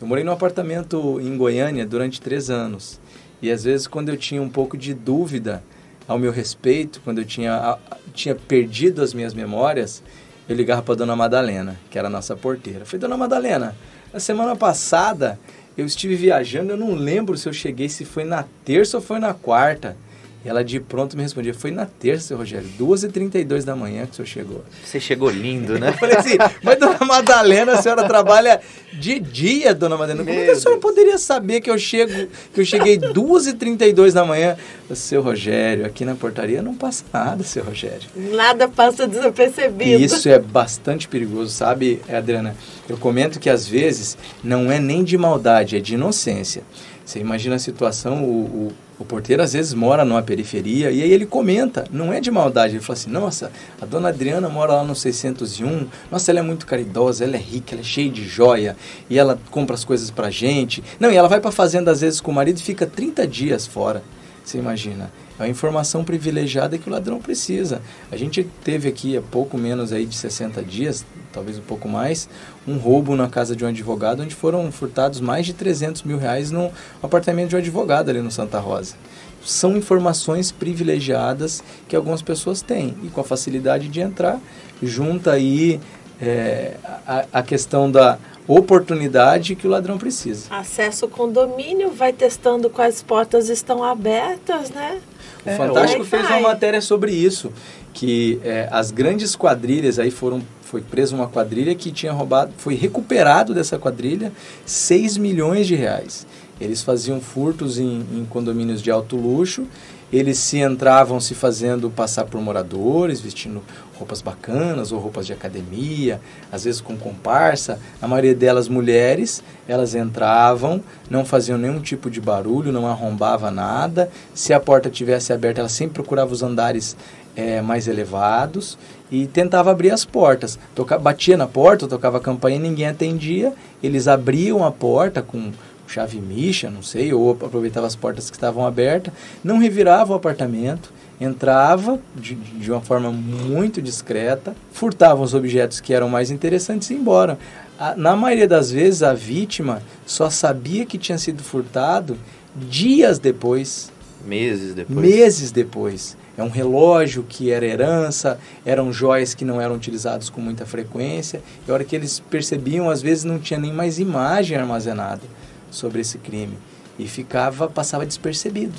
Eu morei num apartamento em Goiânia durante três anos. E às vezes, quando eu tinha um pouco de dúvida ao meu respeito, quando eu tinha, tinha perdido as minhas memórias, eu ligava para Dona Madalena, que era a nossa porteira. Eu falei, Dona Madalena, na semana passada eu estive viajando, eu não lembro se eu cheguei, se foi na terça ou foi na quarta. E ela de pronto me respondia, foi na terça, Rogério, 2h32 da manhã que o senhor chegou. Você chegou lindo, né? [laughs] eu falei assim, mas dona Madalena, a senhora trabalha de dia, dona Madalena. Como que a senhora poderia saber que eu chego, que eu cheguei 2h32 da manhã? Seu Rogério, aqui na portaria não passa nada, seu Rogério. Nada passa desapercebido. Isso é bastante perigoso, sabe, Adriana? Eu comento que às vezes não é nem de maldade, é de inocência. Você imagina a situação, o, o, o, porteiro às vezes mora numa periferia e aí ele comenta, não é de maldade, ele fala assim, nossa, a dona Adriana mora lá no 601, nossa, ela é muito caridosa, ela é rica, ela é cheia de joia e ela compra as coisas pra gente. Não, e ela vai pra fazenda às vezes com o marido e fica 30 dias fora, você imagina. É uma informação privilegiada que o ladrão precisa. A gente teve aqui há pouco menos aí de 60 dias, talvez um pouco mais, um roubo na casa de um advogado, onde foram furtados mais de 300 mil reais no apartamento de um advogado ali no Santa Rosa. São informações privilegiadas que algumas pessoas têm e com a facilidade de entrar, junta aí é, a, a questão da oportunidade que o ladrão precisa. Acesso ao condomínio, vai testando quais portas estão abertas, né? O é, Fantástico fez uma matéria sobre isso, que é, as grandes quadrilhas aí foram foi presa uma quadrilha que tinha roubado, foi recuperado dessa quadrilha 6 milhões de reais. Eles faziam furtos em, em condomínios de alto luxo eles se entravam se fazendo passar por moradores, vestindo roupas bacanas ou roupas de academia, às vezes com comparsa. A maioria delas mulheres, elas entravam, não faziam nenhum tipo de barulho, não arrombava nada. Se a porta tivesse aberta, ela sempre procurava os andares é, mais elevados e tentava abrir as portas. Toca, batia na porta, tocava a campainha, ninguém atendia. Eles abriam a porta com chave micha, não sei, ou aproveitava as portas que estavam abertas, não revirava o apartamento, entrava de, de uma forma muito discreta, furtavam os objetos que eram mais interessantes e ia embora. A, na maioria das vezes, a vítima só sabia que tinha sido furtado dias depois. Meses depois. Meses depois. É um relógio que era herança, eram joias que não eram utilizados com muita frequência. E a hora que eles percebiam, às vezes não tinha nem mais imagem armazenada sobre esse crime. E ficava, passava despercebido.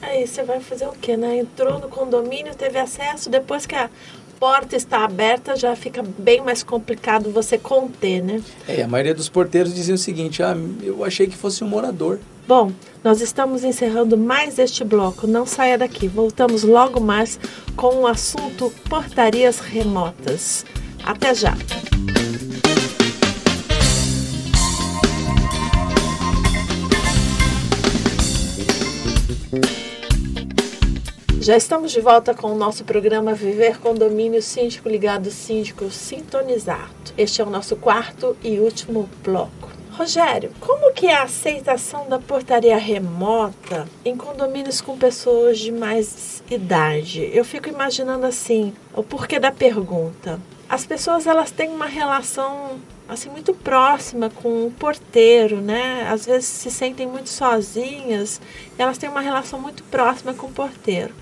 Aí você vai fazer o quê, né? Entrou no condomínio, teve acesso, depois que a porta está aberta, já fica bem mais complicado você conter, né? É, a maioria dos porteiros dizia o seguinte: ah, eu achei que fosse um morador. Bom, nós estamos encerrando mais este bloco. Não saia daqui. Voltamos logo mais com o assunto portarias remotas. Até já. Já estamos de volta com o nosso programa Viver Condomínio Síndico Ligado Síndico Sintonizado. Este é o nosso quarto e último bloco. Rogério, como que é a aceitação da portaria remota em condomínios com pessoas de mais idade? Eu fico imaginando assim, o porquê da pergunta. As pessoas elas têm uma relação assim muito próxima com o porteiro, né? Às vezes se sentem muito sozinhas, e elas têm uma relação muito próxima com o porteiro.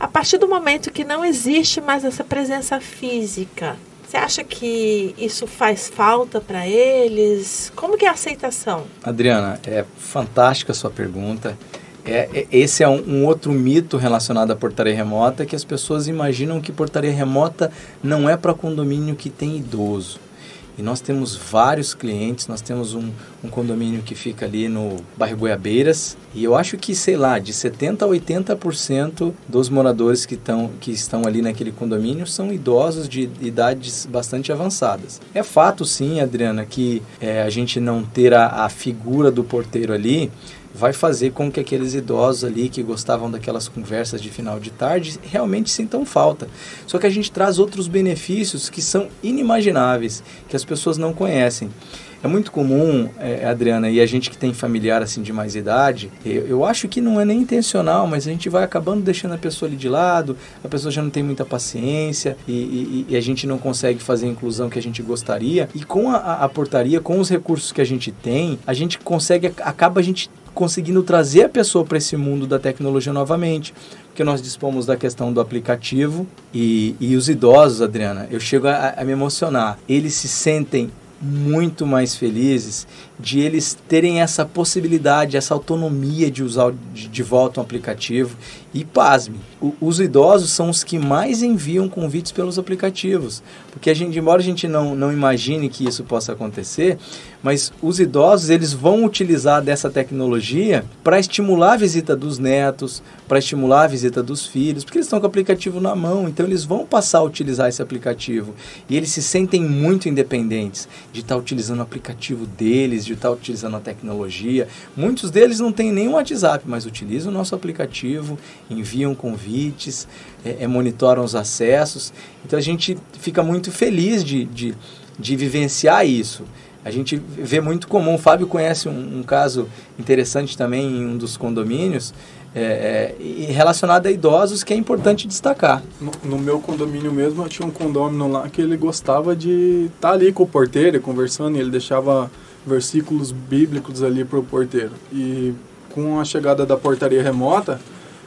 A partir do momento que não existe mais essa presença física, você acha que isso faz falta para eles? Como que é a aceitação? Adriana, é fantástica a sua pergunta. É, é, esse é um, um, outro mito relacionado à portaria remota, que as pessoas imaginam que portaria remota não é para condomínio que tem idoso. E nós temos vários clientes, nós temos um, um condomínio que fica ali no bairro Goiabeiras. E eu acho que, sei lá, de 70% a 80% dos moradores que, tão, que estão ali naquele condomínio são idosos de idades bastante avançadas. É fato, sim, Adriana, que é, a gente não ter a, a figura do porteiro ali vai fazer com que aqueles idosos ali que gostavam daquelas conversas de final de tarde realmente sintam falta. Só que a gente traz outros benefícios que são inimagináveis, que as pessoas não conhecem. É muito comum, é, Adriana, e a gente que tem familiar assim de mais idade, eu, eu, acho que não é nem intencional, mas a gente vai acabando deixando a pessoa ali de lado, a pessoa já não tem muita paciência e, e, e a gente não consegue fazer a inclusão que a gente gostaria. E com a, a, portaria, com os recursos que a gente tem, a gente consegue, acaba a gente conseguindo trazer a pessoa para esse mundo da tecnologia novamente. Porque nós dispomos da questão do aplicativo e, e os idosos, Adriana, eu chego a, a me emocionar. Eles se sentem muito mais felizes de eles terem essa possibilidade, essa autonomia de usar de, de volta um aplicativo. E pasme, o, os idosos são os que mais enviam convites pelos aplicativos. Porque a gente, embora a gente não, não imagine que isso possa acontecer, mas os idosos eles vão utilizar dessa tecnologia para estimular a visita dos netos, para estimular a visita dos filhos, porque eles estão com o aplicativo na mão, então eles vão passar a utilizar esse aplicativo. E eles se sentem muito independentes de estar utilizando o aplicativo deles, estar utilizando a tecnologia. Muitos deles não têm nem um WhatsApp, mas utilizam o nosso aplicativo, enviam convites, é, é, monitoram os acessos. Então a gente fica muito feliz de, de, de vivenciar isso. A gente vê muito comum. O Fábio conhece um, um caso interessante também em um dos condomínios. É, é, relacionado a idosos que é importante destacar. No, no, meu condomínio mesmo, eu tinha um condomínio lá que ele gostava de estar tá ali com o porteiro, conversando, e ele deixava versículos bíblicos ali para o porteiro. E com a chegada da portaria remota,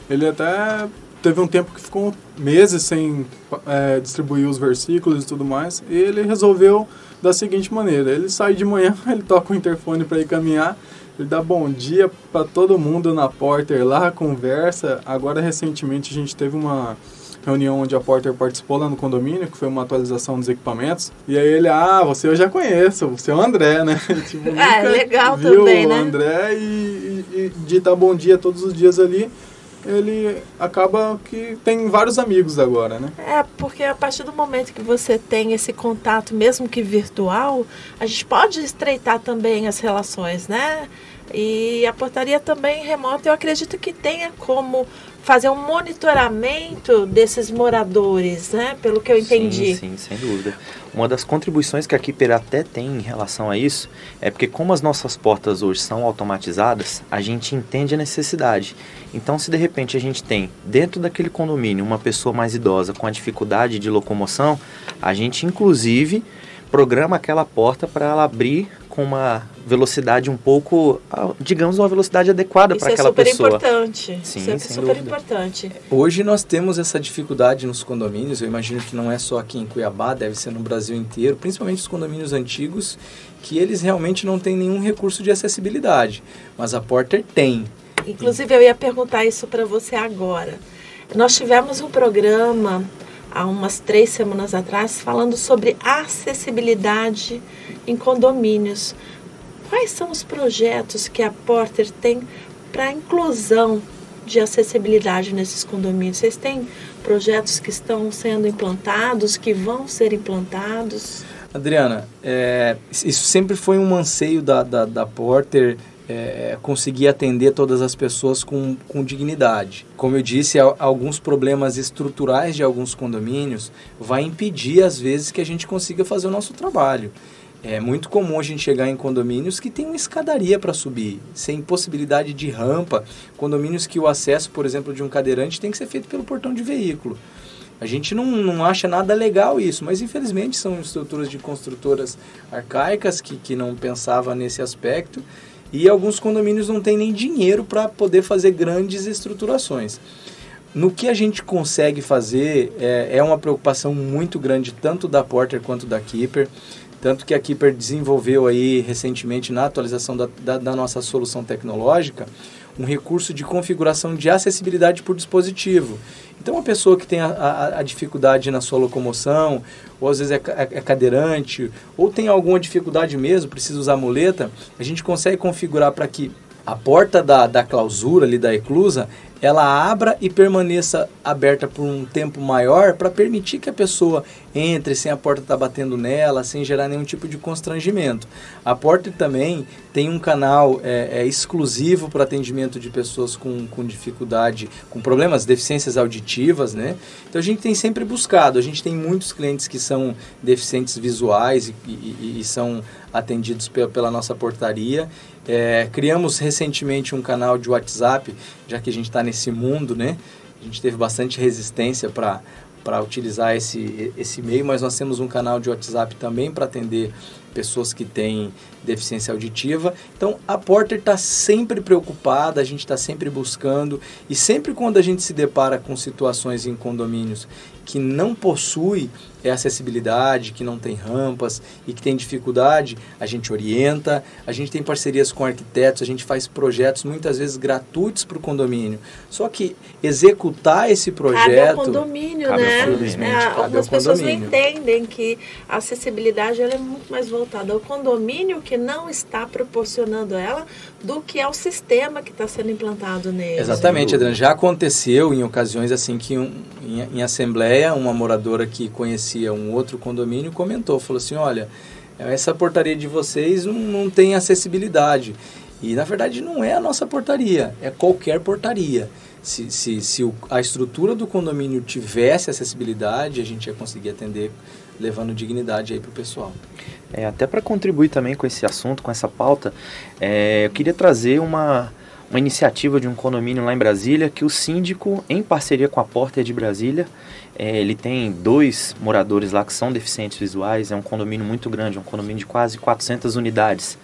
ele até teve um tempo que ficou meses sem é, distribuir os versículos e tudo mais, e ele resolveu da seguinte maneira: ele sai de manhã, [laughs] ele toca o interfone para ir caminhar, ele dá bom dia para todo mundo na porta lá, conversa. Agora, recentemente, a gente teve uma reunião onde a Porter participou lá no condomínio, que foi uma atualização dos equipamentos. E aí ele, ah, você eu já conheço, você é o André, né? [laughs] tipo, é, legal também, né? o André e, e, e dita bom dia todos os dias ali. ele acaba que tem vários amigos agora, né? É, porque a partir do momento que você tem esse contato, mesmo que virtual, a gente pode estreitar também as relações, né? E a portaria também remota, eu acredito que tenha como fazer um monitoramento desses moradores, né? Pelo que eu entendi. Sim, sim, sem dúvida. Uma das contribuições que a Keeper até tem em relação a isso é porque como as nossas portas hoje são automatizadas, a gente entende a necessidade. Então, se de repente a gente tem dentro daquele condomínio uma pessoa mais idosa com a dificuldade de locomoção, a gente inclusive programa aquela porta para ela abrir com uma velocidade um pouco, digamos, uma velocidade adequada para aquela pessoa. Isso é super importante. Sim, Isso é sem super dúvida. importante. Hoje nós temos essa dificuldade nos condomínios, eu imagino que não é só aqui em Cuiabá, deve ser no Brasil inteiro, principalmente os condomínios antigos, que eles realmente não têm nenhum recurso de acessibilidade, mas a Porter tem. Inclusive, eu ia perguntar isso para você agora. Nós tivemos um programa há umas três semanas atrás falando sobre acessibilidade em condomínios. Quais são os projetos que a Porter tem para inclusão de acessibilidade nesses condomínios? Vocês têm projetos que estão sendo implantados, que vão ser implantados? Adriana, é, isso sempre foi um anseio da, da, da Porter, é, conseguir atender todas as pessoas com, com dignidade. Como eu disse, alguns problemas estruturais de alguns condomínios vai impedir, às vezes, que a gente consiga fazer o nosso trabalho. É muito comum a gente chegar em condomínios que tem uma escadaria para subir, sem possibilidade de rampa. Condomínios que o acesso, por exemplo, de um cadeirante tem que ser feito pelo portão de veículo. A gente não, não acha nada legal isso, mas infelizmente são estruturas de construtoras arcaicas que, que não pensavam nesse aspecto e alguns condomínios não têm nem dinheiro para poder fazer grandes estruturações. No que a gente consegue fazer é, é uma preocupação muito grande tanto da Porter quanto da Keeper. Tanto que a Keeper desenvolveu aí recentemente na atualização da, da, da nossa solução tecnológica um recurso de configuração de acessibilidade por dispositivo. Então, uma pessoa que tem a, a, a dificuldade na sua locomoção, ou às vezes é, é, é, cadeirante, ou tem alguma dificuldade mesmo, precisa usar muleta, a gente consegue configurar para que a porta da, da clausura ali da eclusa ela abra e permaneça aberta por um tempo maior para permitir que a pessoa entre sem a porta estar tá batendo nela, sem gerar nenhum tipo de constrangimento. A porta também tem um canal é, é exclusivo para atendimento de pessoas com, com dificuldade, com problemas, deficiências auditivas, né? Então a gente tem sempre buscado, a gente tem muitos clientes que são deficientes visuais e, e, e são atendidos pela, pela nossa portaria é, criamos recentemente um canal de WhatsApp, já que a gente está nesse mundo, né? A gente teve bastante resistência para utilizar esse, esse meio, mas nós temos um canal de WhatsApp também para atender pessoas que têm deficiência auditiva. Então a Porter está sempre preocupada, a gente está sempre buscando e sempre quando a gente se depara com situações em condomínios que não possui é acessibilidade, que não tem rampas e que tem dificuldade, a gente orienta, a gente tem parcerias com arquitetos, a gente faz projetos muitas vezes gratuitos para o condomínio. Só que executar esse projeto. Cabe ao condomínio, cabe né? Ao é, algumas pessoas não entendem que a acessibilidade ela é muito mais voltada ao condomínio que não está proporcionando ela do que ao sistema que está sendo implantado nele. Exatamente, Adriano. Já aconteceu em ocasiões assim que um, em, em assembleia, uma moradora que conhecia conhecia um outro condomínio comentou, falou assim, olha, essa portaria de vocês não, não tem acessibilidade. E na verdade não é a nossa portaria, é qualquer portaria. Se, se, se o, a estrutura do condomínio tivesse acessibilidade, a gente ia conseguir atender levando dignidade aí para o pessoal. É, até para contribuir também com esse assunto, com essa pauta, é, eu queria trazer uma, uma iniciativa de um condomínio lá em Brasília que o síndico, em parceria com a Porta de Brasília, é, ele tem dois moradores lá que são deficientes visuais, é um condomínio muito grande, é um condomínio de quase 400 unidades.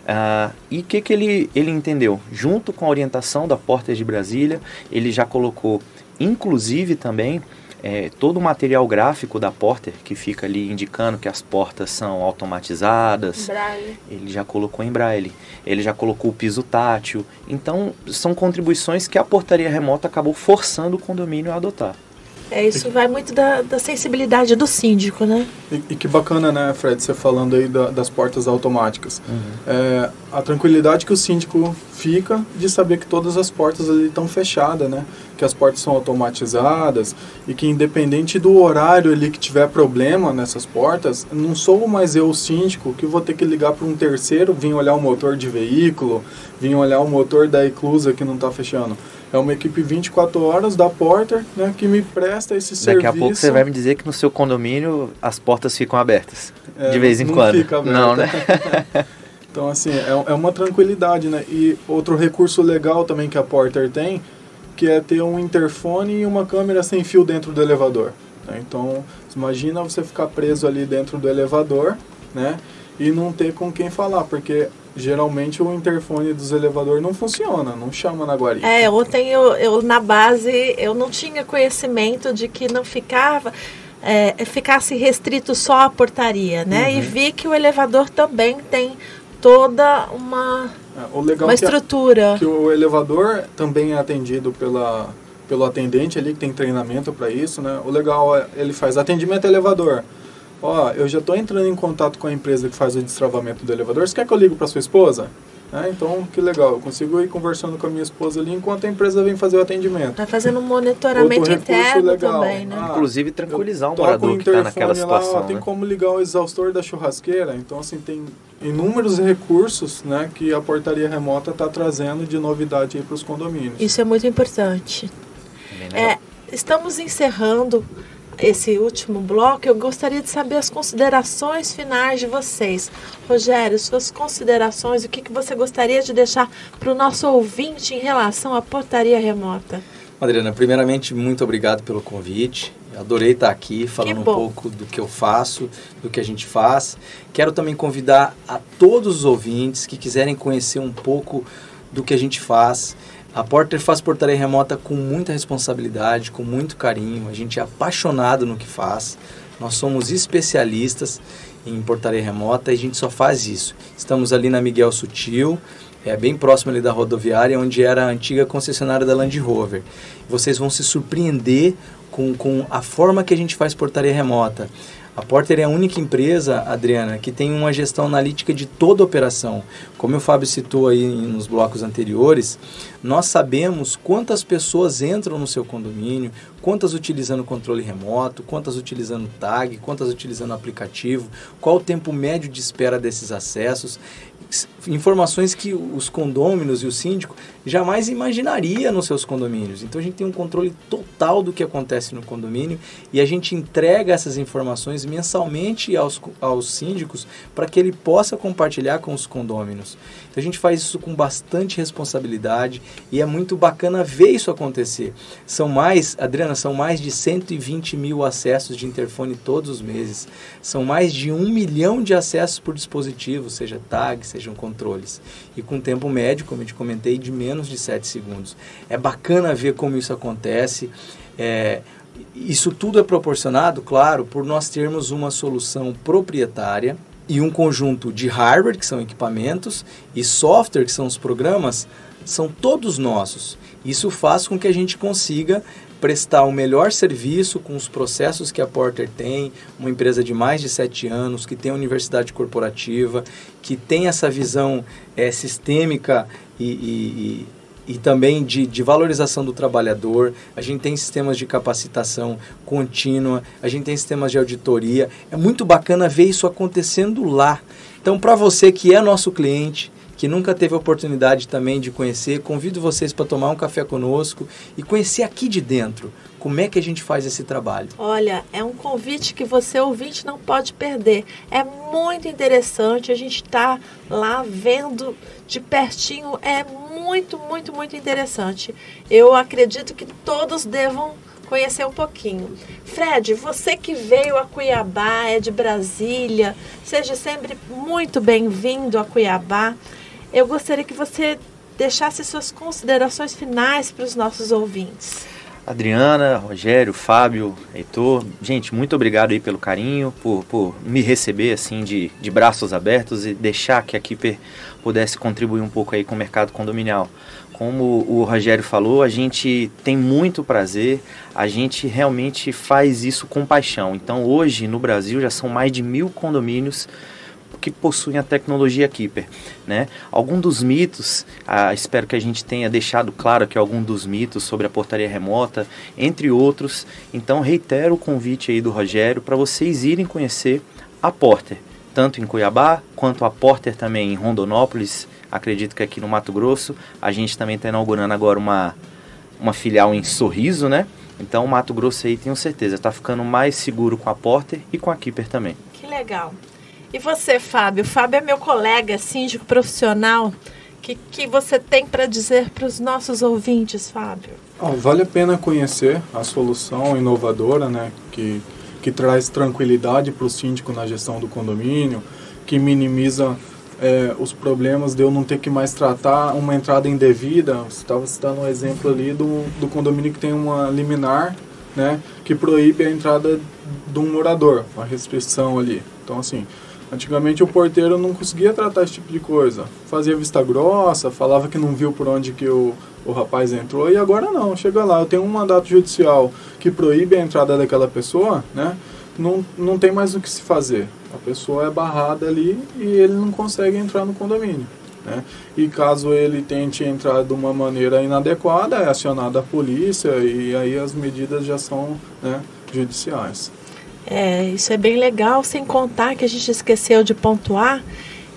Uh, e o que, que ele, ele entendeu? Junto com a orientação da Portas de Brasília, ele já colocou, inclusive também, é, todo o material gráfico da Porter, que fica ali indicando que as portas são automatizadas. Braille. Ele já colocou em braille. Ele já colocou o piso tátil. Então, são contribuições que a portaria remota acabou forçando o condomínio a adotar. É, isso vai muito da, da sensibilidade do síndico, né? E, e, que bacana, né, Fred, você falando aí da, das portas automáticas. Uhum. É, a tranquilidade que o síndico fica de saber que todas as portas ali estão fechadas, né? Que as portas são automatizadas e que independente do horário ali que tiver problema nessas portas, não sou mais eu o síndico que vou ter que ligar para um terceiro, vir olhar o motor de veículo, vir olhar o motor da eclusa que não está fechando é uma equipe 24 horas da Porter, né, que me presta esse Daqui serviço. Daqui a pouco você vai me dizer que no seu condomínio as portas ficam abertas, é, de vez em não quando. Fica aberta. Não, né? [laughs] então, assim, é, é uma tranquilidade, né? E outro recurso legal também que a Porter tem, que é ter um interfone e uma câmera sem fio dentro do elevador. Né? Então, imagina você ficar preso ali dentro do elevador, né? E não ter com quem falar, porque geralmente o interfone dos elevadores não funciona, não chama na guarita. É, ontem eu, eu na base eu não tinha conhecimento de que não ficava é, ficasse restrito só à portaria, né? Uhum. E vi que o elevador também tem toda uma é, o legal uma estrutura. Que, a, que o elevador também é atendido pela pelo atendente ali que tem treinamento para isso, né? O legal é ele faz atendimento elevador ó, eu já estou entrando em contato com a empresa que faz o destravamento do elevador, você quer que eu ligue para sua esposa? É, então, que legal, eu consigo ir conversando com a minha esposa ali enquanto a empresa vem fazer o atendimento. Está fazendo um monitoramento interno legal. também, né? Ah, Inclusive tranquilizar o morador que está naquela situação. Lá, Tem né? como ligar o exaustor da churrasqueira, então assim, tem inúmeros recursos né, que a portaria remota está trazendo de novidade para os condomínios. Isso é muito importante. É, estamos encerrando esse último bloco, eu gostaria de saber as considerações finais de vocês. Rogério, suas considerações, o que, que você gostaria de deixar para o nosso ouvinte em relação à portaria remota? Adriana, primeiramente, muito obrigado pelo convite. Adorei estar aqui falando um pouco do que eu faço, do que a gente faz. Quero também convidar a todos os ouvintes que quiserem conhecer um pouco do que a gente faz. A Porter faz portaria remota com muita responsabilidade, com muito carinho. A gente é apaixonado no que faz. Nós somos especialistas em portaria remota e a gente só faz isso. Estamos ali na Miguel Sutil, é bem próximo ali da rodoviária, onde era a antiga concessionária da Land Rover. Vocês vão se surpreender com, com a forma que a gente faz portaria remota. A Porter é a única empresa, Adriana, que tem uma gestão analítica de toda a operação. Como o Fábio citou aí nos blocos anteriores, nós sabemos quantas pessoas entram no seu condomínio, quantas utilizando controle remoto, quantas utilizando tag, quantas utilizando aplicativo, qual o tempo médio de espera desses acessos informações que os condôminos e o síndico jamais imaginaria nos seus condomínios. Então a gente tem um controle total do que acontece no condomínio e a gente entrega essas informações mensalmente aos, aos síndicos para que ele possa compartilhar com os condôminos. Então a gente faz isso com bastante responsabilidade e é muito bacana ver isso acontecer. São mais, Adriana, são mais de 120 mil acessos de interfone todos os meses. São mais de um milhão de acessos por dispositivo, seja tag, sejam controles. E com tempo médio, como eu te comentei, de menos de 7 segundos. É bacana ver como isso acontece. É, isso tudo é proporcionado, claro, por nós termos uma solução proprietária e um conjunto de hardware, que são equipamentos, e software, que são os programas, são todos nossos. Isso faz com que a gente consiga prestar o melhor serviço com os processos que a Porter tem, uma empresa de mais de sete anos, que tem universidade corporativa, que tem essa visão é, sistêmica e, e, e também de, de valorização do trabalhador. A gente tem sistemas de capacitação contínua, a gente tem sistemas de auditoria. É muito bacana ver isso acontecendo lá. Então, para você que é nosso cliente, que nunca teve oportunidade também de conhecer, convido vocês para tomar um café conosco e conhecer aqui de dentro como é que a gente faz esse trabalho? Olha, é um convite que você ouvinte não pode perder. É muito interessante. A gente está lá vendo de pertinho. É muito, muito, muito interessante. Eu acredito que todos devam conhecer um pouquinho. Fred, você que veio a Cuiabá, é de Brasília, seja sempre muito bem-vindo a Cuiabá. Eu gostaria que você deixasse suas considerações finais para os nossos ouvintes. Adriana, Rogério, Fábio, Heitor, gente, muito obrigado aí pelo carinho, por, por me receber assim de, de braços abertos e deixar que a Keeper pudesse contribuir um pouco aí com o mercado condominial. Como o Rogério falou, a gente tem muito prazer, a gente realmente faz isso com paixão. Então hoje no Brasil já são mais de mil condomínios que possuem a tecnologia Keeper. Né? Algum dos mitos, ah, espero que a gente tenha deixado claro que algum dos mitos sobre a portaria remota, entre outros. Então reitero o convite aí do Rogério para vocês irem conhecer a Porter, tanto em Cuiabá quanto a Porter também em Rondonópolis. Acredito que aqui no Mato Grosso a gente também está inaugurando agora uma, uma filial em Sorriso, né? Então o Mato Grosso aí tenho certeza está ficando mais seguro com a Porter e com a Keeper também. Que legal. E você, Fábio? Fábio é meu colega, síndico profissional. O que, que você tem para dizer para os nossos ouvintes, Fábio? Oh, vale a pena conhecer a solução inovadora, né, que, que traz tranquilidade para o síndico na gestão do condomínio, que minimiza é, os problemas de eu não ter que mais tratar uma entrada indevida. Você estava citando um exemplo ali do, do condomínio que tem uma liminar né, que proíbe a entrada de um morador, uma restrição ali. Então, assim, Antigamente o porteiro não conseguia tratar esse tipo de coisa. Fazia vista grossa, falava que não viu por onde que o, o rapaz entrou e agora não. Chega lá, eu tenho um mandato judicial que proíbe a entrada daquela pessoa, né? Não, não tem mais o que se fazer. A pessoa é barrada ali e ele não consegue entrar no condomínio. Né? E caso ele tente entrar de uma maneira inadequada, é acionada a polícia e aí as medidas já são né, judiciais. É, isso é bem legal, sem contar que a gente esqueceu de pontuar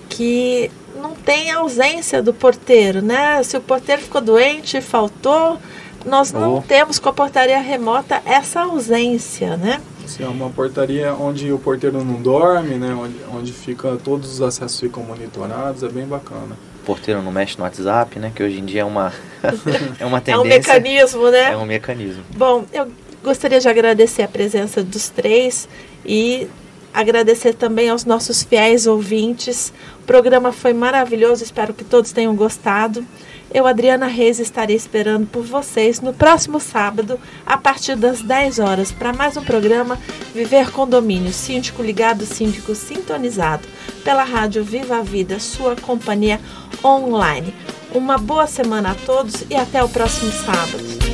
que não tem ausência do porteiro, né? Se o porteiro ficou doente, faltou, nós não oh. temos com a portaria remota essa ausência, né? Sim, é uma portaria onde o porteiro não dorme, né? Onde, onde fica, todos os acessos ficam monitorados, é bem bacana. O porteiro não mexe no WhatsApp, né? Que hoje em dia é uma, [laughs] é uma tendência. É um mecanismo, né? É um mecanismo. Bom, eu Gostaria de agradecer a presença dos três e agradecer também aos nossos fiéis ouvintes. O programa foi maravilhoso, espero que todos tenham gostado. Eu, Adriana Reis, estarei esperando por vocês no próximo sábado, a partir das 10 horas, para mais um programa Viver Condomínio, síndico ligado, síndico sintonizado, pela Rádio Viva a Vida, sua companhia online. Uma boa semana a todos e até o próximo sábado.